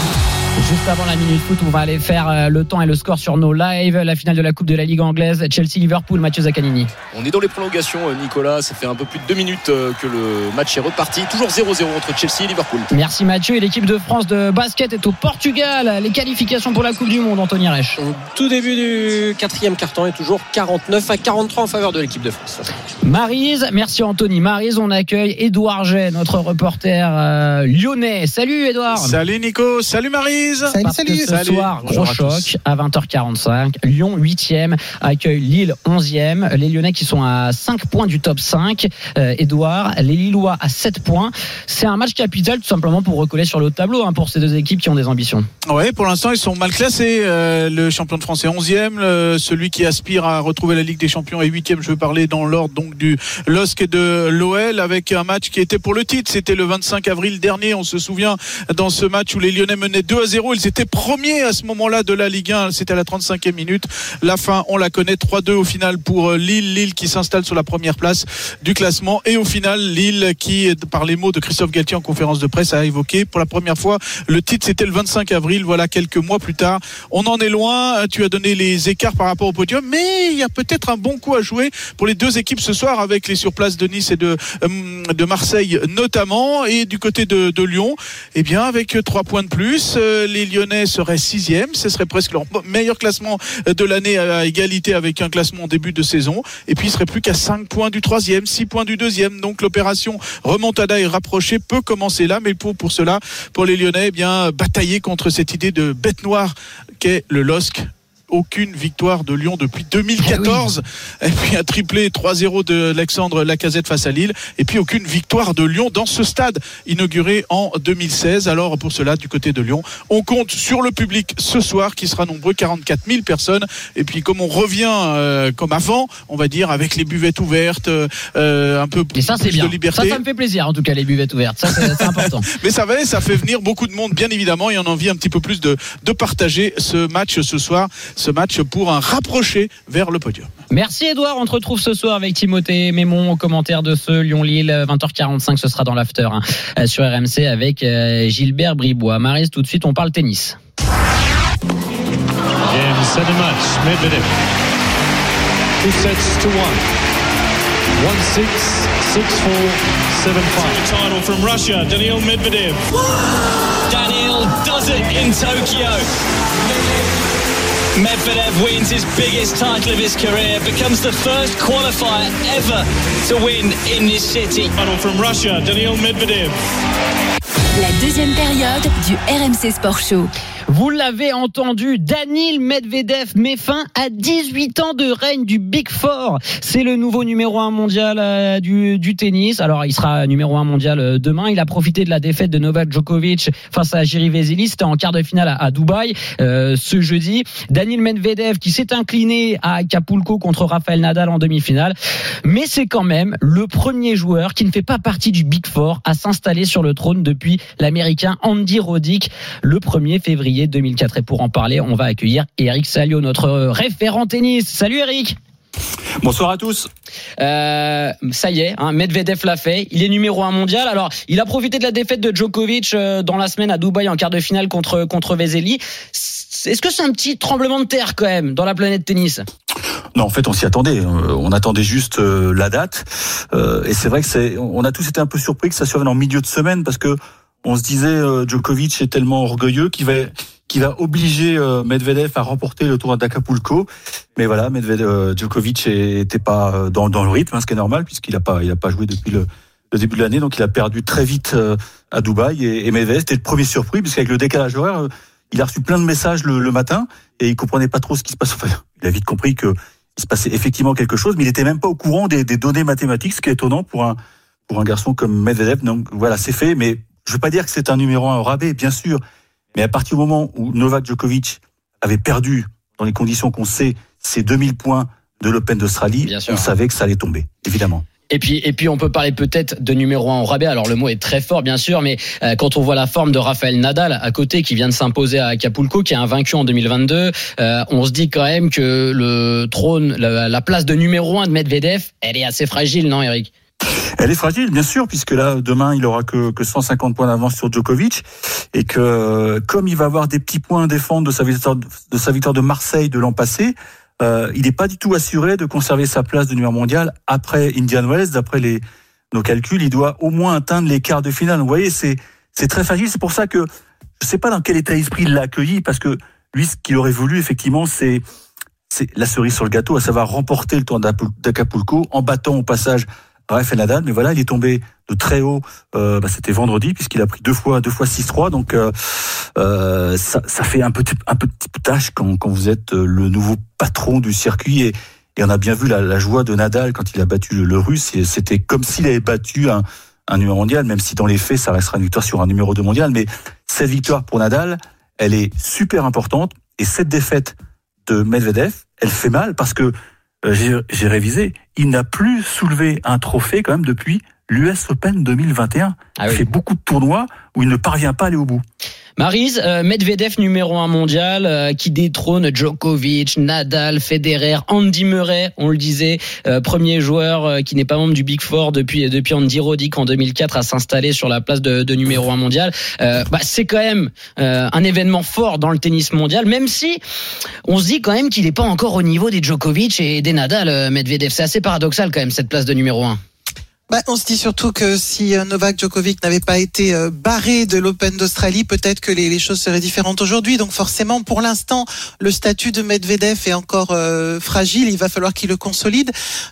Juste avant la minute foot, on va aller faire euh, le temps et le score sur nos lives. La finale de la Coupe de la Ligue anglaise, Chelsea-Liverpool, Mathieu Zaccanini. On est dans les prolongations, euh, Nicolas. Ça fait un peu plus de deux minutes euh, que le match est reparti. Toujours 0-0 entre Chelsea et Liverpool. Merci Mathieu. Et l'équipe de France de basket est au Portugal. Les qualifications pour la Coupe du Monde, Anthony Reich. Au tout début du quatrième carton est toujours 49 à 43 en faveur de l'équipe de France. Marise, merci Anthony. Marise, on accueille Édouard Jet, notre reporter euh, lyonnais. Salut Édouard. Salut Nico, salut Marise. Salut, Parce que salut. ce Salut. soir, gros choc à 20h45. Lyon 8e accueille Lille 11e. Les Lyonnais qui sont à 5 points du top 5. Euh, Edouard, les Lillois à 7 points. C'est un match capital tout simplement pour recoller sur le tableau hein, pour ces deux équipes qui ont des ambitions. Ouais, pour l'instant, ils sont mal classés. Euh, le champion de France est 11e. le- celui qui aspire à retrouver la Ligue des Champions est 8e. Je veux parler dans l'ordre donc du LOSC et de l'OL avec un match qui était pour le titre. C'était le 25 avril dernier. On se souvient dans ce match où les Lyonnais menaient 2 à 0. Ils étaient premiers à ce moment-là de la Ligue 1. C'était à la 35e minute. La fin, on la connaît 3-2 au final pour euh, Lille. Lille qui s'installe sur la première place du classement. Et au final, Lille qui, par les mots de Christophe Galtier en conférence de presse, a évoqué pour la première fois le titre. C'était le 25 avril. Voilà, quelques mois plus tard. On en est loin. Tu as donné les écarts par rapport au podium. Mais il y a peut-être un bon coup à jouer pour les deux équipes ce soir avec les surplaces de Nice et de, euh, de Marseille notamment. Et du côté de, Lyon, eh bien, avec trois points de plus, euh, les Lyonnais seraient sixième. Ce serait presque leur meilleur classement de l'année à égalité avec un classement en début de saison. Et puis, il serait plus qu'à 5 points du troisième, 6 points du deuxième. Donc, l'opération remontada et rapprochée peut commencer là. Mais pour, cela, pour les Lyonnais, eh batailler contre cette idée de bête noire qu'est le LOSC aucune victoire de Lyon depuis 2014. Et puis un triplé 3-0 de Alexandre Lacazette face à Lille. Et puis aucune victoire de Lyon dans ce stade inauguré en 2016. Alors pour cela, du côté de Lyon, on compte sur le public ce soir qui sera nombreux, 44 000 personnes. Et puis comme on revient euh, comme avant, on va dire avec les buvettes ouvertes, euh, un peu Et ça, c'est plus bien. de liberté. Ça, ça me fait plaisir, en tout cas, les buvettes ouvertes. Ça, c'est important. Mais ça va, ça fait venir beaucoup de monde, bien évidemment, et on a envie un petit peu plus de, de partager ce match ce soir, ce match pour un rapproché vers le podium. Merci Edouard, on te retrouve ce soir avec Timothée Mémon au commentaire de ce Lyon-Lille, 20h45, ce sera dans l'after hein, euh, sur RMC avec euh, Gilbert Bribois. Maris, tout de suite, on parle tennis. Game, set and match. Medvedev. Two sets to one. One six, six four, seven five. Title from Russia, Daniil Medvedev. Daniel does it in Tokyo. Medvedev wins his biggest title of his career, becomes the first qualifier ever to win in this city. Title from Russia, Daniil Medvedev. La deuxième période du RMC Sport Show. Vous l'avez entendu, Danil Medvedev met fin à 18 ans de règne du Big Four. C'est le nouveau numéro 1 mondial euh, du, du tennis. Alors, il sera numéro 1 mondial euh, demain. Il a profité de la défaite de Novak Djokovic face à Jiri Veseli. C'était en quart de finale à, à Dubaï euh, ce jeudi. Danil Medvedev qui s'est incliné à Acapulco contre Rafael Nadal en demi-finale. Mais c'est quand même le premier joueur qui ne fait pas partie du Big Four à s'installer sur le trône depuis l'américain Andy Roddick le 1er février 2004. Et pour en parler, on va accueillir Eric Salio, notre référent tennis. Salut Eric Bonsoir à tous. Euh, ça y est, hein, Medvedev l'a fait. Il est numéro un mondial. Alors, il a profité de la défaite de Djokovic euh, dans la semaine à Dubaï en quart de finale contre contre Veseli. Est-ce que c'est un petit tremblement de terre quand même dans la planète tennis? Non, en fait, on s'y attendait. Euh, On attendait juste euh, la date. Euh, et c'est vrai que c'est, on a tous été un peu surpris que ça survienne en milieu de semaine parce que on se disait euh, Djokovic est tellement orgueilleux qu'il va obliger euh, Medvedev à remporter le tour d'Acapulco. Mais voilà, Medvedev, euh, Djokovic était pas euh, dans, dans le rythme, hein, ce qui est normal puisqu'il a pas il a pas joué depuis le, le début de l'année, donc il a perdu très vite à Dubaï. Et, et Medvedev était le premier surpris puisqu'avec le décalage horaire, il a reçu plein de messages le, le matin et il comprenait pas trop ce qui se passe. Enfin, il a vite compris que il se passait effectivement quelque chose, mais il était même pas au courant des, des données mathématiques, ce qui est étonnant pour un pour un garçon comme Medvedev. Donc voilà, c'est fait. Mais je veux pas dire que c'est un numéro un au rabais, bien sûr. Mais à partir du moment où Novak Djokovic avait perdu, dans les conditions qu'on sait, ses 2000 points de l'Open d'Australie, on savait que ça allait tomber, évidemment. Et puis, et puis, on peut parler peut-être de numéro un au rabais. Alors, le mot est très fort, bien sûr, mais euh, quand on voit la forme de Rafael Nadal à côté, qui vient de s'imposer à Acapulco, qui est invaincu en 2022, euh, on se dit quand même que le trône, la, la place de numéro un de Medvedev, elle est assez fragile, non, Eric? Elle est fragile, bien sûr, puisque là, demain, il aura que, que 150 points d'avance sur Djokovic. Et que, comme il va avoir des petits points à défendre de sa victoire de, sa victoire de Marseille de l'an passé, euh, il n'est pas du tout assuré de conserver sa place de numéro mondial après Indian Wells. D'après les, nos calculs, il doit au moins atteindre les quarts de finale. Vous voyez, c'est, c'est très fragile. C'est pour ça que je sais pas dans quel état d'esprit il l'a accueilli, parce que lui, ce qu'il aurait voulu, effectivement, c'est, c'est la cerise sur le gâteau, à savoir remporter le tour d'Acapulco en battant au passage Rafael Nadal, mais voilà, il est tombé de très haut. Euh, bah, C'était vendredi puisqu'il a pris deux fois, deux fois 6-3. Donc euh, euh, ça, fait un petit, un petit tâche quand, quand vous êtes le nouveau patron du circuit et, on a bien vu la, joie de Nadal quand il a battu le, Russe. C'était comme s'il avait battu un, un numéro mondial, même si dans les faits ça restera une victoire sur un numéro 2 mondial. Mais cette victoire pour Nadal, elle est super importante et cette défaite de Medvedev, elle fait mal parce que j'ai révisé, il n'a plus soulevé un trophée quand même depuis l'US Open 2021. Ah il fait beaucoup de tournois où il ne parvient pas à aller au bout. Marise, euh, Medvedev numéro un mondial euh, qui détrône Djokovic, Nadal, Federer, Andy Murray, on le disait, euh, premier joueur qui n'est pas membre du Big Four depuis depuis Andy Roddick en 2004 à s'installer sur la place de, de numéro un mondial. Bah, c'est quand même un événement fort dans le tennis mondial, même si on se dit quand même qu'il n'est pas encore au niveau des Djokovic et des Nadal, Medvedev. C'est assez paradoxal quand même cette place de numéro un. Bah, on se dit surtout que si euh, Novak Djokovic n'avait pas été euh, barré de l'Open d'Australie, peut-être que les, les, choses seraient différentes aujourd'hui. Donc forcément, pour l'instant, le statut de Medvedev est encore euh, fragile. Il va falloir qu'il le consolide.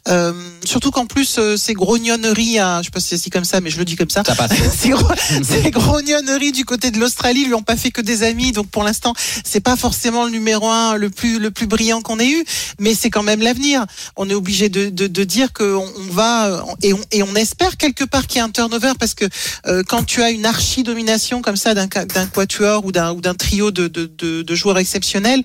Euh, surtout qu'en plus, euh, ces grognonneries, hein, je sais pas si c'est comme ça, mais je le dis comme ça. Ça ces, gro- ces grognonneries du côté de l'Australie lui ont pas fait que des amis. Donc pour l'instant, c'est pas forcément le numéro un le plus le plus brillant qu'on ait eu, mais c'est quand même l'avenir. On est obligé de, de, de dire qu'on on va et on, et on espère quelque part qu'il y a un turnover parce que euh, quand tu as une archi domination comme ça d'un quatuor ou d'un trio de, de, de, de joueurs exceptionnels,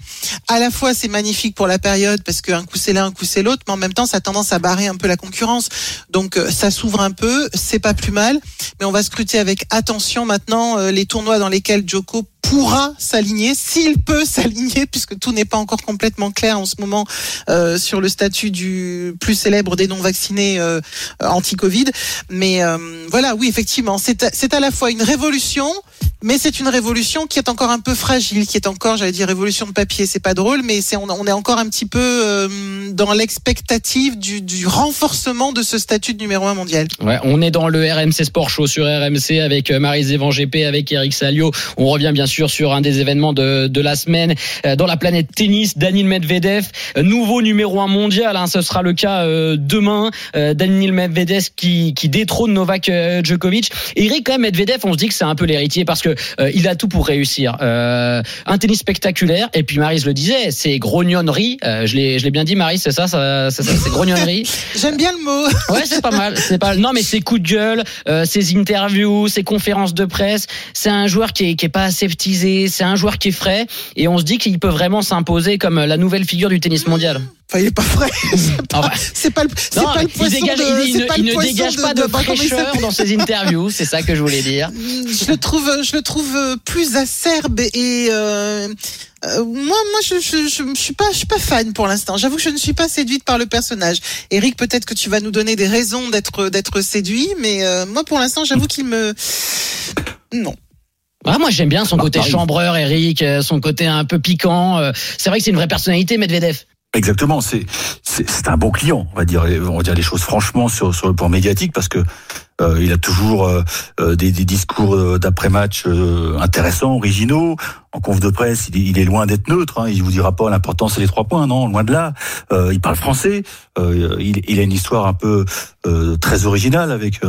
à la fois c'est magnifique pour la période parce qu'un coup c'est l'un, un coup c'est l'autre, mais en même temps ça a tendance à barrer un peu la concurrence. Donc euh, ça s'ouvre un peu, c'est pas plus mal, mais on va scruter avec attention maintenant euh, les tournois dans lesquels Djoko pourra s'aligner, s'il peut s'aligner, puisque tout n'est pas encore complètement clair en ce moment euh, sur le statut du plus célèbre des non-vaccinés euh, Mais euh, voilà, oui, effectivement, c'est à- à la fois une révolution, mais c'est une révolution qui est encore un peu fragile, qui est encore, j'allais dire, révolution de papier. C'est pas drôle, mais c'est on, est encore un petit peu euh, dans l'expectative du, renforcement de ce statut de numéro un mondial. On est dans le RMC Sport Show sur RMC avec euh, Marie Zévan GP, avec Eric Salio. On revient bien sûr sur un des événements de, la semaine dans la planète tennis. Daniil Medvedev, nouveau numéro un mondial. Hein, ce sera le cas demain. Euh, Daniil Medvedev qui, qui détrône Novak euh, Djokovic. Eric, quand même, Medvedev, on se dit que c'est un peu l'héritier parce que euh, il a tout pour réussir. Euh, un tennis spectaculaire. Et puis Marie le disait, c'est grognonnerie. Euh, je l'ai je l'ai bien dit, Marie, c'est ça, ça c'est ça, c'est grognonnerie. J'aime bien le mot. Ouais, c'est pas mal. C'est pas. Non, mais ses coups de gueule, euh, ses interviews, ses conférences de presse. C'est un joueur qui est, qui est pas aseptisé. C'est un joueur qui est frais. Et on se dit qu'il peut vraiment s'imposer comme la nouvelle figure du tennis mondial. Enfin, il est pas frais. C'est pas, c'est pas le, c'est Non, pas le il poisson dégage- de, il- ne- pas il le ne poisson dégage pas de bah, comment il fraîcheur dans ses interviews. C'est ça que je voulais dire. je le trouve je le trouve euh, plus acerbe et euh, euh, moi moi je, je, je, je suis pas je suis pas fan pour l'instant j'avoue que je ne suis pas séduite par le personnage Eric peut-être que tu vas nous donner des raisons d'être d'être séduit mais euh, moi pour l'instant j'avoue qu'il me non Ah, moi, j'aime bien son côté pareil. chambreur, Eric, euh, son côté un peu piquant. euh, C'est vrai que c'est une vraie personnalité, Medvedev. Exactement, c'est c'est un bon client, on va dire on va dire les choses franchement sur sur le plan médiatique parce que euh, il a toujours euh, euh, des, des discours euh, d'après-match euh, intéressants, originaux. En conf de presse, il est, loin d'être neutre. Hein. Il vous dira pas l'important c'est les trois points, non, loin de là. Euh, il parle français. Il, il a une histoire un peu très originale avec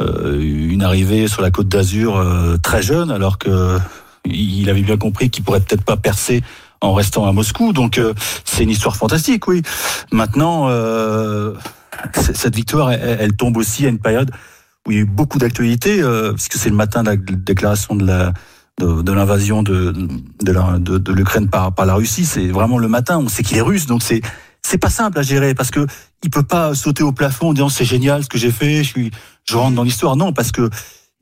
une arrivée sur la Côte d'Azur très jeune, alors que il avait bien compris qu'il pourrait peut-être pas percer en restant à Moscou. Donc euh, c'est une histoire fantastique, oui. Maintenant, euh, cette victoire, elle, tombe aussi à une période où il y a eu beaucoup d'actualités, euh, puisque c'est le matin de la déclaration de la de, l'invasion de de, de l'Ukraine par par la Russie. C'est vraiment le matin. On sait qu'il est russe, donc c'est c'est pas simple à gérer parce que il peut pas sauter au plafond en disant c'est génial ce que j'ai fait, je suis je rentre dans l'histoire. Non, parce que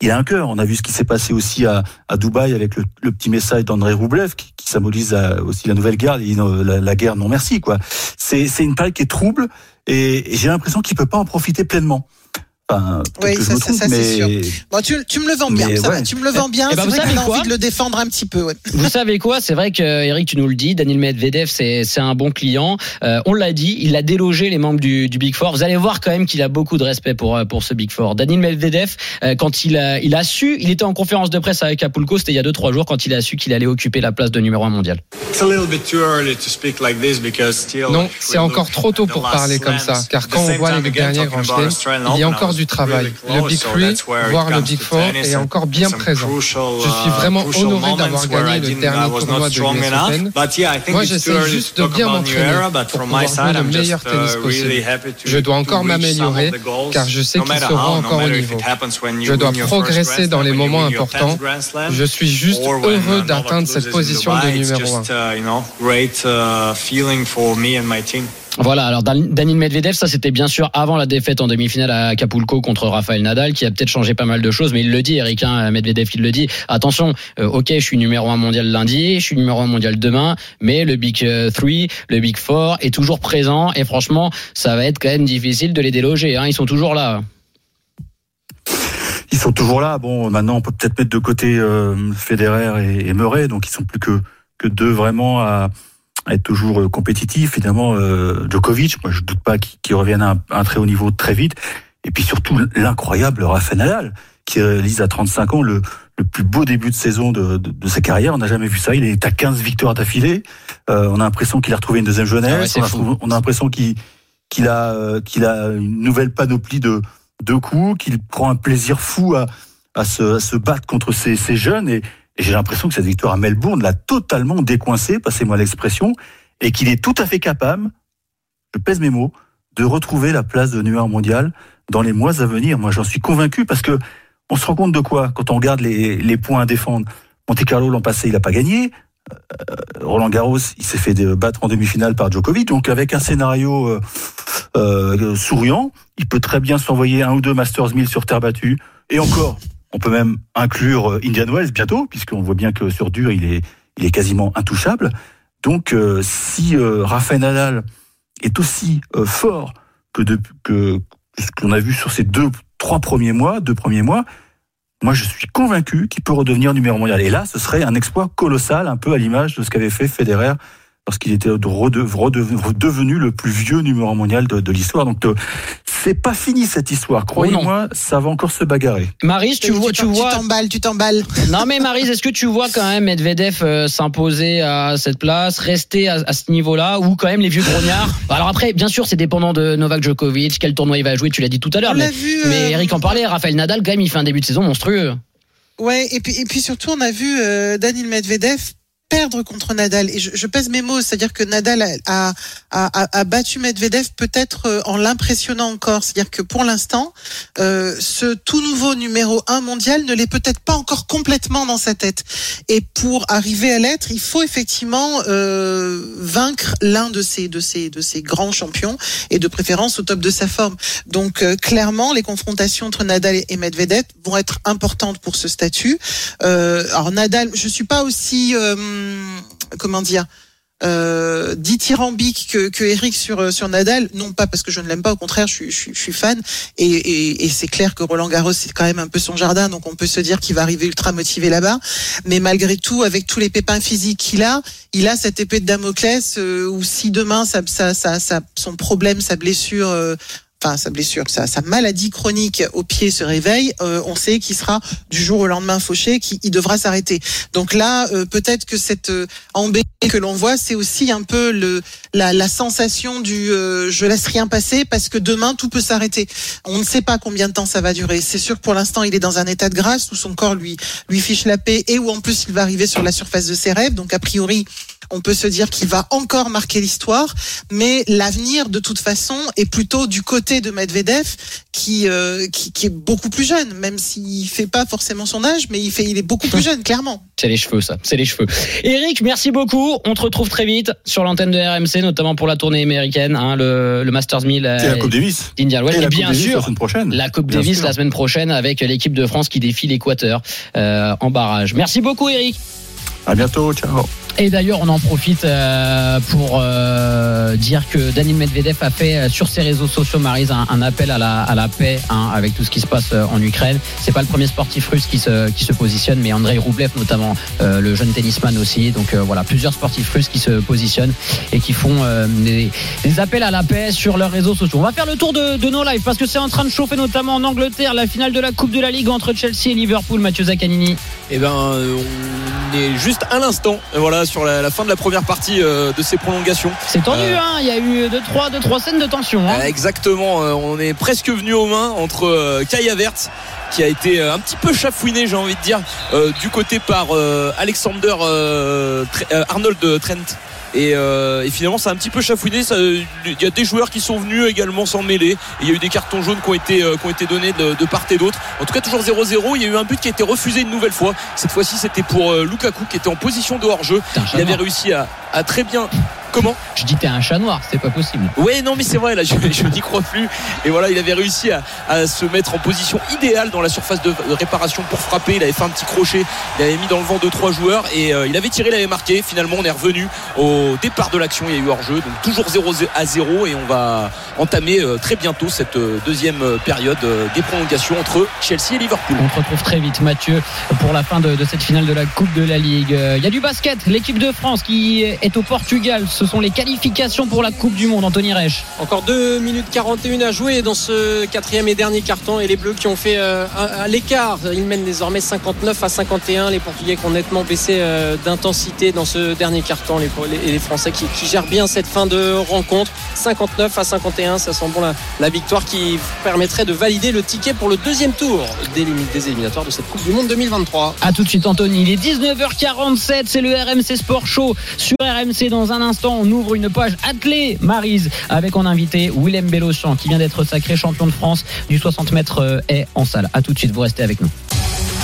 il a un cœur. On a vu ce qui s'est passé aussi à, Dubaï avec le, petit message d'André Roublev qui, qui symbolise euh, aussi la nouvelle guerre, la, guerre non merci quoi. C'est c'est une période qui est trouble et, et j'ai l'impression qu'il peut pas en profiter pleinement. Enfin, peut-être Oui, que je ça, me ça, trompe, ça, c'est mais sûr. Bon, tu, tu me le vends bien, Mais ça va, ouais. tu me le vends bien. Eh ben, c'est vous vrai savez qu'on a quoi envie de le défendre un petit peu. Ouais. Vous savez quoi? C'est vrai que Eric, tu nous le dis, Daniel Medvedev, c'est c'est un bon client. Euh, on l'a dit, il a délogé les membres du, du Big Four. Vous allez voir quand même qu'il a beaucoup de respect pour euh, pour ce Big Four. Daniel Medvedev, euh, quand il a il a su, il était en conférence de presse avec Apulco, c'était il y a deux trois jours, quand il a su qu'il allait occuper la place de numéro un mondial. Non, c'est encore trop tôt pour parler comme ça, car quand on voit les derniers grands chelems, il y a encore du travail. Le Big Three, voire le Big Four, est encore bien présent. Je suis vraiment honoré d'avoir gagné le dernier tournoi de l'US Open. Moi, j'essaie juste de bien m'entraîner pour pouvoir jouer le meilleur tennis possible. Je dois encore m'améliorer, car je sais qu'ils seront encore au niveau. Je dois progresser dans les moments importants. Je suis juste heureux d'atteindre cette position de numéro 1. Voilà, alors Dan- Daniil Medvedev, ça c'était bien sûr avant la défaite en demi-finale à Acapulco contre Rafael Nadal, qui a peut-être changé pas mal de choses, mais il le dit, Eric, hein, Medvedev, il le dit. Attention, euh, ok, je suis numéro un mondial lundi, je suis numéro un mondial demain, mais le Big euh, Three, le Big Four est toujours présent, et franchement, ça va être quand même difficile de les déloger. Hein, ils sont toujours là. ils sont toujours là. Bon, maintenant, on peut peut-être mettre de côté euh, Federer et, et Murray, donc ils sont plus que que deux vraiment à être toujours euh, compétitifs. Finalement, euh, Djokovic, moi je doute pas qu'il qu'il revienne à un, à un très haut niveau très vite. Et puis surtout l'incroyable Rafael Nadal, qui réalise à 35 ans le, le plus beau début de saison de, de, de sa carrière. On n'a jamais vu ça. Il est à 15 victoires d'affilée. Euh, on a l'impression qu'il a retrouvé une deuxième jeunesse. Ah ouais, on, a, on, a, l'impression qu'il qu'il a, euh, qu'il a une nouvelle panoplie de, de coups, qu'il prend un plaisir fou à, à, se, à se battre contre ces, ces jeunes. Et, et j'ai l'impression que cette victoire à Melbourne l'a totalement décoincé, passez-moi l'expression, et qu'il est tout à fait capable, je pèse mes mots, de retrouver la place de numéro mondial dans les mois à venir. Moi, j'en suis convaincu parce que on se rend compte de quoi quand on regarde les, les points à défendre. Monte Carlo l'an passé, il n'a pas gagné. Euh, Roland Garros, il s'est fait battre en demi-finale par Djokovic. Donc avec un scénario euh, euh, souriant, il peut très bien s'envoyer un ou deux Masters 1000 sur terre battue. Et encore, on peut même inclure Indian Wells bientôt, puisqu'on voit bien que sur dur, il est, il est quasiment intouchable. Donc si Rafael Nadal est aussi fort que, que ce qu'on a vu sur ces deux, trois premiers mois, deux premiers mois, moi je suis convaincu qu'il peut redevenir numéro mondial. Et là, ce serait un exploit colossal, un peu à l'image de ce qu'avait fait Federer lorsqu'il était redevenu le plus vieux numéro mondial de, de l'histoire. Donc c'est pas fini cette histoire. Croyez-moi, ça va encore se bagarrer. Marise, tu vois, tu vois. Tu t'emballes, tu t'emballes. Non mais Marise, est-ce que tu vois quand même Medvedev euh, s'imposer à cette place, rester à, à ce niveau-là, ou quand même les vieux grognards? Alors après, bien sûr, c'est dépendant de Novak Djokovic, quel tournoi il va jouer. Tu l'as dit tout à l'heure. Mais, vu, mais euh... Eric en parlait. Raphaël Nadal, quand même, il fait un début de saison monstrueux. Ouais, et puis et puis surtout, on a vu euh, Daniel Medvedev perdre contre Nadal. Et je, je pèse mes mots, c'est-à-dire que Nadal a, a, a, a battu Medvedev peut-être en l'impressionnant encore. C'est-à-dire que pour l'instant, euh, ce tout nouveau numéro un mondial ne l'est peut-être pas encore complètement dans sa tête. Et pour arriver à l'être, il faut effectivement euh, vaincre l'un de ces, de, ces, de ces grands champions et de préférence au top de sa forme. Donc euh, clairement, les confrontations entre Nadal et Medvedev vont être importantes pour ce statut. Euh, alors Nadal, je suis pas aussi comment dire euh, dithyrambique que, que Eric sur sur Nadal, non pas parce que je ne l'aime pas, au contraire, je suis, je je suis fan. Et, et, et c'est clair que Roland Garros c'est quand même un peu son jardin, donc on peut se dire qu'il va arriver ultra motivé là-bas. Mais malgré tout, avec tous les pépins physiques qu'il a, il a cette épée de Damoclès euh, où si demain ça, ça, ça, son problème, sa blessure euh, enfin sa blessure, sa, maladie chronique au pied se réveille, euh, on sait qu'il sera du jour au lendemain fauché, qu'il devra s'arrêter. Donc là, euh, peut-être que cette euh, embêtée que l'on voit, c'est aussi un peu le la, la sensation du euh, je laisse rien passer parce que demain tout peut s'arrêter. On ne sait pas combien de temps ça va durer. C'est sûr que pour l'instant, il est dans un état de grâce où son corps lui lui fiche la paix et où en plus il va arriver sur la surface de ses rêves. Donc a priori, on peut se dire qu'il va encore marquer l'histoire, mais l'avenir de toute façon est plutôt du côté de Medvedev qui, euh, qui, qui est beaucoup plus jeune, même s'il fait pas forcément son âge, mais il fait il est beaucoup plus jeune clairement. C'est les cheveux ça, c'est les cheveux. Eric, merci beaucoup. On te retrouve très vite sur l'antenne de RMC, notamment pour la tournée américaine, hein, le, le Masters 1000. Et la Coupe Davis. Indian Wells. Et, bien Coupe sûr, Davis la semaine prochaine. la Coupe Bien Davis sûr. la semaine prochaine avec l'équipe de France qui défie l'Équateur euh, en barrage. Merci beaucoup Eric. À bientôt, ciao. Et d'ailleurs, on en profite euh, pour euh, dire que Daniel Medvedev a fait euh, sur ses réseaux sociaux, Marise, un, appel à la, à la paix hein, avec tout ce qui se passe en Ukraine. C'est pas le premier sportif russe qui se, qui se positionne, mais Andrei Roublev notamment, le jeune tennisman aussi. Donc voilà, plusieurs sportifs russes qui se positionnent et qui font des, des appels à la paix sur leurs réseaux sociaux. On va faire le tour de, de nos lives parce que c'est en train de chauffer notamment en Angleterre la finale de la Coupe de la Ligue entre Chelsea et Liverpool. Mathieu Zaccanini. Eh ben, on est juste à l'instant, euh, sur la, la fin de la première partie euh, de ces prolongations. C'est tendu, Euh, hein. Il y a eu deux trois, deux trois scènes de tension. Hein. Exactement, euh, on est presque venu aux mains entre Kai Havertz qui a été un petit peu chafouiné, j'ai envie de dire, du côté par Alexander Arnold Trent. Et, euh, et finalement, ça a un petit peu chafouiné. Il y a des joueurs qui sont venus également s'en mêler. Il y a eu des cartons jaunes qui ont été, euh, qui ont été donnés de, de part et d'autre. En tout cas, toujours 0-0. Il y a eu un but qui a été refusé une nouvelle fois. Cette fois-ci, c'était pour euh, Lukaku qui était en position de hors-jeu. Il avait réussi à, à très bien. Comment Je dis t'es un chat noir, c'est pas possible. Ouais, non, mais c'est vrai, là, je, je n'y crois plus. Et voilà, il avait réussi à, à se mettre en position idéale dans la surface de, réparation pour frapper. Il avait fait un petit crochet, il avait mis dans le vent deux trois joueurs et euh, il avait tiré, il avait marqué. Finalement, on est revenu au départ de l'action. Il y a eu hors-jeu, donc toujours 0 à 0 et on va entamer euh, très bientôt cette euh, deuxième période des prolongations entre Chelsea et Liverpool. On te retrouve très vite, Mathieu, pour la fin de, de cette finale de la Coupe de la Ligue. Il y a du basket. L'équipe de France qui est au Portugal ce sont les qualifications pour la Coupe du Monde, Anthony Reich. Encore 2 minutes 41 à jouer dans ce quatrième et dernier carton et les Bleus qui ont fait euh, l'écart. Ils mènent désormais 59 à 51. Les Portugais qui ont nettement baissé euh, d'intensité dans ce dernier carton les, et les Français qui, gèrent bien cette fin de rencontre. 59 à 51, ça sent bon la, la victoire qui permettrait de valider le ticket pour le deuxième tour des, des éliminatoires de cette Coupe du Monde 2023. A tout de suite Anthony, il est 19h47, c'est le RMC Sport Show sur RMC. Dans un instant, on ouvre une page attelée Marise avec en invité Willem Bellocian qui vient d'être sacré champion de France du 60 mètres est en salle. A tout de suite, vous restez avec nous.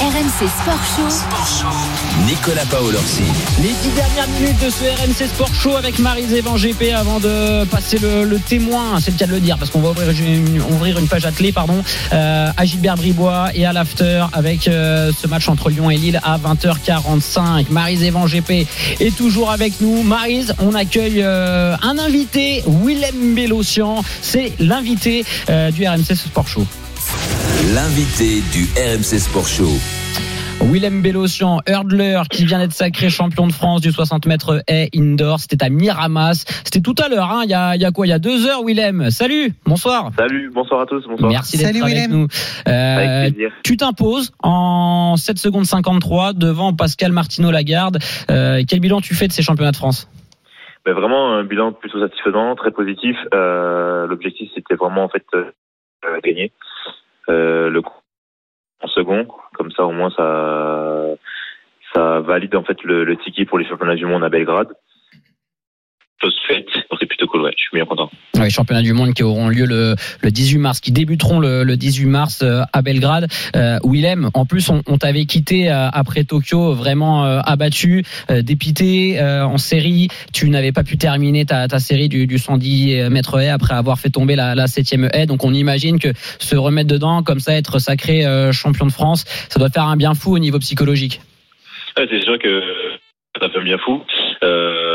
RMC Sport Show. Nicolas Paolorsi. Les dix dernières minutes de ce RMC Sport Show avec Marise Evan GP avant de passer le, témoin, c'est le cas de le dire, parce qu'on va ouvrir une, ouvrir une page attelée, pardon, euh, à Gilbert Bribois et à l'after avec euh, ce match entre Lyon et Lille à 20h45. Marise Evan GP est toujours avec nous. Marise, on accueille euh, un invité, Willem Bellocian. C'est l'invité du RMC Sport Show. L'invité du RMC Sport Show. Willem Bellocian, hurdler, qui vient d'être sacré champion de France du 60 mètres haie indoor. C'était à Miramas. C'était tout à l'heure, hein. il, y a, il y a quoi? Il y a deux heures, Willem. Salut, bonsoir. Salut, bonsoir à tous. Bonsoir. Merci d'être avec nous. Euh, tu t'imposes en 7 secondes 53 devant Pascal Martino Lagarde. Euh, quel bilan tu fais de ces championnats de France? Ben Vraiment un bilan plutôt satisfaisant, très positif. Euh, L'objectif c'était vraiment en fait euh, gagner. Euh, le en second. Comme ça, au moins, ça, ça valide en fait le, le ticket pour les championnats du monde à Belgrade chose faite. C'est plutôt cool, ouais. Je suis bien content. Oui, championnats du monde qui auront lieu le, le 18 mars, qui débuteront le, le 18 mars euh, à Belgrade. Euh, Willem, en plus, on, on t'avait quitté euh, après Tokyo vraiment euh, abattu, dépité en série. Tu n'avais pas pu terminer ta, ta série du, du 110 mètres haie après avoir fait tomber la, la 7 haie. Donc on imagine que se remettre dedans, comme ça, être sacré champion de France, ça doit faire un bien fou au niveau psychologique. Ouais, c'est sûr que ça fait un bien fou. Euh,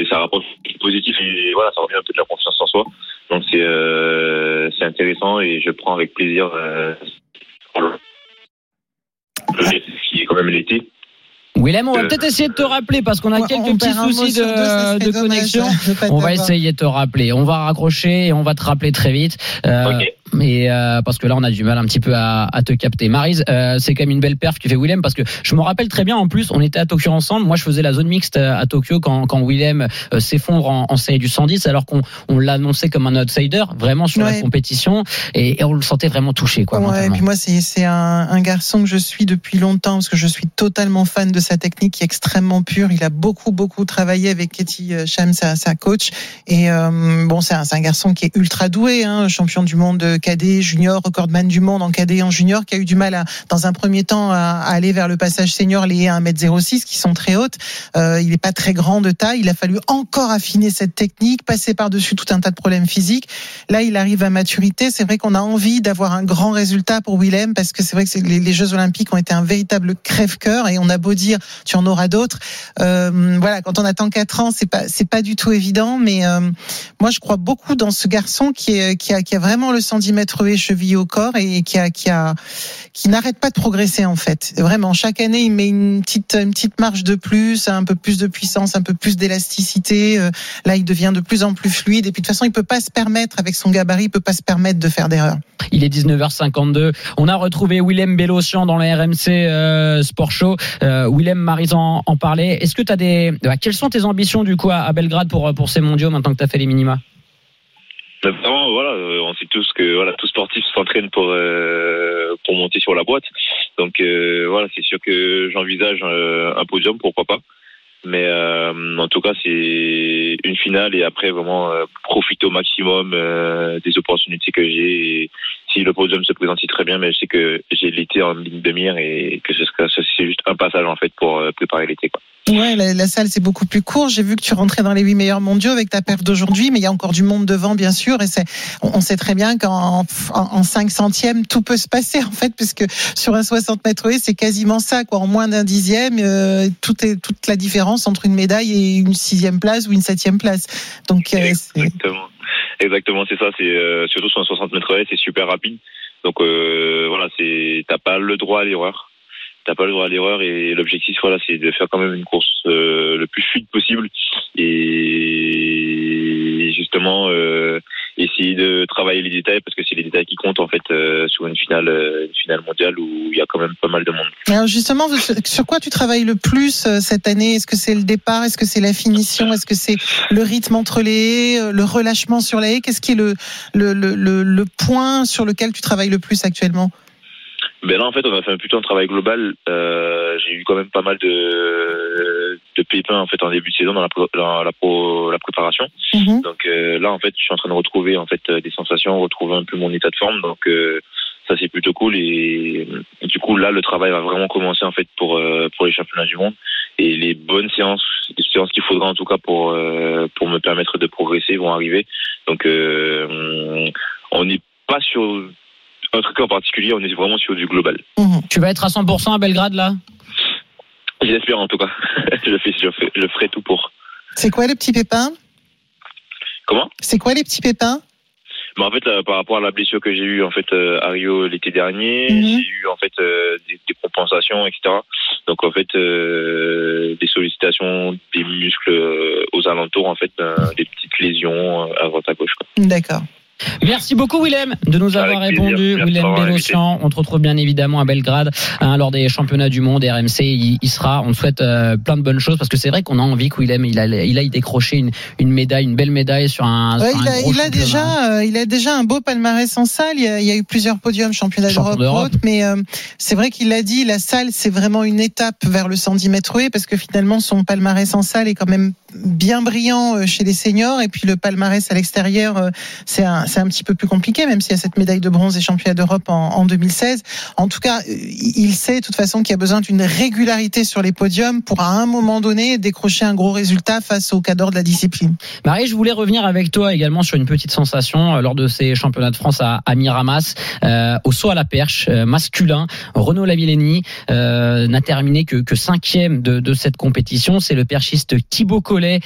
et ça rapporte positif et voilà, ça revient un peu de la confiance en soi. Donc c'est euh, c'est intéressant et je prends avec plaisir euh, qui est quand même l'été. Willem, on va peut-être essayer de te rappeler parce qu'on a quelques petits soucis de, de connexion. On va essayer de te rappeler. On va raccrocher et on va te rappeler très vite. Euh, mais euh, parce que là, on a du mal un petit peu à, à te capter. Marise, euh, c'est quand même une belle perf que tu fais Willem parce que je me rappelle très bien. En plus, on était à Tokyo ensemble. Moi, je faisais la zone mixte à Tokyo quand, quand Willem euh, s'effondre en, en, série du 110, alors qu'on on, l'annonçait comme un outsider, vraiment sur la compétition, et, et, on le sentait vraiment touché. Quoi, ouais, et puis moi, c'est un, un garçon que je suis depuis longtemps parce que je suis totalement fan de sa technique qui est extrêmement pure. Il a beaucoup beaucoup travaillé avec Katie Sham, sa, sa coach, et euh, bon, c'est un, un, garçon qui est ultra doué, hein, champion du monde cadet, junior, recordman du monde en cadet et en junior, qui a eu du mal à, dans un premier temps à, aller vers le passage senior, les 1m06 qui sont très hautes. Euh, il n'est pas très grand de taille. Il a fallu encore affiner cette technique, passer par-dessus tout un tas de problèmes physiques. Là, il arrive à maturité. C'est vrai qu'on a envie d'avoir un grand résultat pour Willem parce que c'est vrai que les, les, Jeux Olympiques ont été un véritable crève-cœur et on a beau dire tu en auras d'autres. Euh, voilà, quand on attend 4 ans, c'est pas c'est pas du tout évident. Mais euh, moi, je crois beaucoup dans ce garçon qui est qui a qui a vraiment le sentiment mettre les chevilles au corps et qui a qui a qui n'arrête pas de progresser en fait. Vraiment, chaque année, il met une petite une petite marge de plus, un peu plus de puissance, un peu plus d'élasticité. Euh, là, il devient de plus en plus fluide et puis de toute façon, il peut pas se permettre avec son gabarit, il peut pas se permettre de faire d'erreurs. Il est 19h52. On a retrouvé Willem Bellocian dans la RMC euh, Sport Show. Euh, Willem Marizan en parlait. Est-ce que tu as des quelles sont tes ambitions du coup à Belgrade pour pour ces mondiaux maintenant que tu as fait les minima? Vraiment, voilà, euh, on sait tous que voilà, tout sportif s'entraîne pour euh, pour monter sur la boîte. Donc euh, voilà, c'est sûr que j'envisage un podium, pourquoi pas. Mais en tout cas, c'est une finale et après vraiment profiter au maximum des opportunités que j'ai. Si le podium se présente très bien, mais je sais que j'ai l'été en ligne de mire et que ce c'est juste un passage en fait pour préparer l'été. Ouais, la, la salle c'est beaucoup plus court. J'ai vu que tu rentrais dans les huit meilleurs mondiaux avec ta perf d'aujourd'hui, mais il y a encore du monde devant, bien sûr. Et c'est, on sait très bien qu'en en, 5 centièmes, tout peut se passer en fait, puisque sur un 60 mètres c'est quasiment ça, quoi. En moins d'un dixième, euh, tout est toute la différence entre une médaille et une sixième place ou une septième place. Donc euh, exactement, exactement, c'est ça. C'est euh, surtout sur un 60 mètres c'est super rapide. Donc voilà, c'est t'as pas le droit à l'erreur t'as pas le droit à l'erreur et l'objectif voilà c'est de faire quand même une course euh, le plus fluide possible. Et justement euh, essayer de travailler les détails parce que c'est les détails qui comptent en fait euh, sur une finale, euh, une finale mondiale où il y a quand même pas mal de monde. Alors justement, sur quoi tu travailles le plus euh, cette année? Est-ce que c'est le départ? Est-ce que c'est la finition? Est-ce que c'est le rythme entre les haies, euh, le relâchement sur la haie? Qu'est-ce qui est le, le, le, le, le point sur lequel tu travailles le plus actuellement? Ben là, en fait, on a fait un plutôt un travail global. Euh, j'ai eu quand même pas mal de, de pépins en fait en début de saison dans la, pro- dans la, pro- la préparation. Mhm. Donc euh, là, en fait, je suis en train de retrouver en fait euh, des sensations, retrouver un peu mon état de forme. Donc euh, ça, c'est plutôt cool. Et, et du coup, là, le travail va vraiment commencer en fait pour euh, pour les championnats du monde et les bonnes séances, les séances qu'il faudra en tout cas pour euh, pour me permettre de progresser vont arriver. Donc euh, on n'est pas sur un truc en particulier, on est vraiment sur du global. Tu vas être à 100% à Belgrade là? J'espère en tout cas. je, fais, je, fais- je ferai tout pour. C'est quoi les petits pépins? Comment? C'est quoi les petits pépins? Mais en fait, là, par rapport à la blessure que j'ai eue en fait euh, à Rio l'été dernier, Mhm. j'ai eu en fait euh, des, des compensations, etc. Donc en fait, euh, des sollicitations des muscles euh, aux alentours, en fait, euh, des petites lésions euh, à droite à gauche. D'accord. Merci beaucoup Willem de nous avoir Avec répondu. Willem Bellocian, on te retrouve bien évidemment à Belgrade hein, lors des championnats du monde RMC. Il, il sera, on te souhaite euh, plein de bonnes choses parce que c'est vrai qu'on a envie que Willem il, a, il aille décrocher une, une médaille, une belle médaille sur un. Ouais, sur il, un a, gros il a championnat. déjà, euh, il a déjà un beau palmarès en salle. Il y a, il y a eu plusieurs podiums championnat Champion d'Europe, mais euh, c'est vrai qu'il l'a dit. La salle, c'est vraiment une étape vers le 110 mètres haies parce que finalement, son palmarès en salle est quand même bien brillant chez les seniors et puis le palmarès à l'extérieur, c'est un, c'est un petit peu plus compliqué, même s'il y a cette médaille de bronze des championnats d'Europe en, en 2016. En tout cas, il sait de toute façon qu'il y a besoin d'une régularité sur les podiums pour à un moment donné décrocher un gros résultat face au cadre de la discipline. Marie, je voulais revenir avec toi également sur une petite sensation euh, lors de ces championnats de France à, Miramas, euh, au saut à la perche euh, masculin. Renaud Lavillenie n'a terminé que, cinquième de, cette compétition. C'est le perchiste Thibaut Collet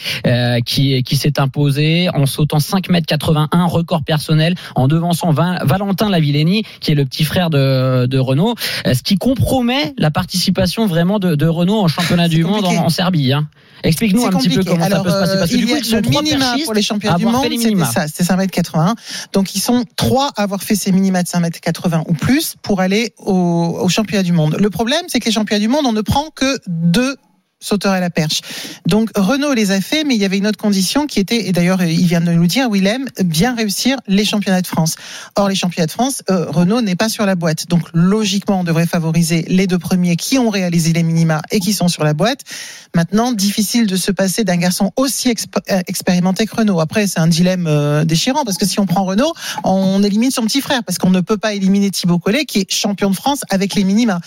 qui, qui s'est imposé en sautant 5 mètres 81 record personnel en devançant Valentin Lavillenie qui est le petit frère de, de Renaud, euh, ce qui compromet la participation vraiment de, de Renaud en championnat du monde en, Serbie. Hein. Explique-nous C'est un petit peu comment ça peut se passer parce que euh, du coup ils sont trois pour les championnats du monde, c'était minima. ça, c'était 5m81. Donc ils sont trois à avoir fait ces minima de 5m80 ou plus pour aller au, au championnat du monde. Le problème, c'est que les championnats du monde, on ne prend que deux sauteurs à la perche. Donc Renault les a fait, mais il y avait une autre condition qui était, et d'ailleurs il vient de nous dire, Willem, bien réussir les championnats de France. Or les championnats de France, euh, Renault n'est pas sur la boîte. Donc logiquement, on devrait favoriser les deux premiers qui ont réalisé les minima et qui sont sur la boîte. Maintenant, difficile de se passer d'un garçon aussi euh, expérimenté que Renault. Après, c'est un dilemme euh, déchirant parce que si on prend Renault, on élimine son petit frère parce qu'on ne peut pas éliminer Thibaut Collet qui est champion de France avec les minima.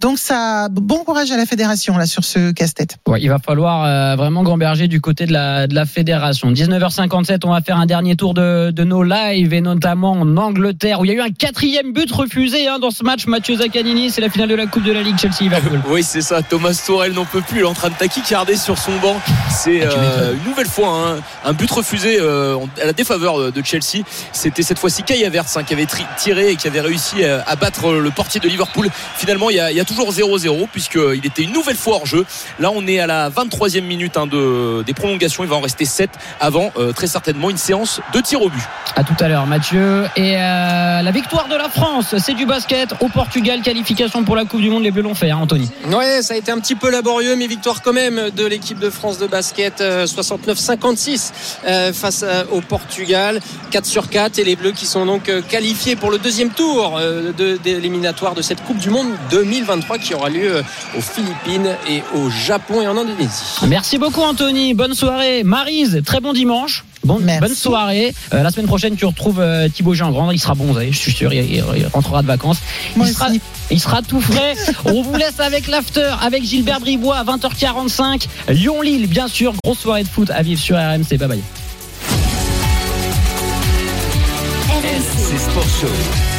Donc ça, bon courage à la fédération là sur ce casse-tête. Ouais, il va falloir euh, vraiment gamberger du côté de la, de la fédération. 19h57, on va faire un dernier tour de, de nos lives et notamment en Angleterre où il y a eu un quatrième but refusé hein, dans ce match. Mathieu Zaccanini, c'est la finale de la Coupe de la Ligue Chelsea-Liverpool. Oui, c'est ça. Thomas Tourel n'en peut plus. Il est en train de taquicarder sur son banc. C'est Ah, euh, une nouvelle fois hein, un but refusé euh, à la défaveur de- Chelsea. C'était cette fois-ci Kai Havertz hein, qui avait tiré et qui avait réussi euh, à battre le portier de Liverpool. Finalement, il y a, il y a toujours 0-0 puisqu'il était une nouvelle fois hors jeu. Là, on est à la 23e minute hein, de, des prolongations. Il va en rester 7 avant euh, très certainement une séance de tir au but. À tout à l'heure, Mathieu. Et euh, la victoire de la France, c'est du basket au Portugal. Qualification pour la Coupe du Monde. Les Bleus l'ont fait, hein, Anthony. Ouais, ça a été un petit peu laborieux, mais victoire quand même de l'équipe de France de basket, euh, 69-56 euh, face euh, au Portugal, 4 sur 4, et les Bleus qui sont donc qualifiés pour le deuxième tour euh, de, d'éliminatoire de cette Coupe du Monde 2023 qui aura lieu aux Philippines et au Japon et en Indonésie. Merci beaucoup, Anthony. Bonne soirée. Marise, très bon dimanche. Bon, bonne soirée. Euh, la semaine prochaine, tu retrouves euh, Thibaut Jean-Grand. Il sera bon, je suis sûr. Il, il- il rentrera de vacances. Il sera, il sera tout frais. On vous laisse avec l'after, avec Gilbert Bribois à 20h45. Lyon-Lille, bien sûr. Grosse soirée de foot à vivre sur RMC. Bye bye. RMC Sport Show.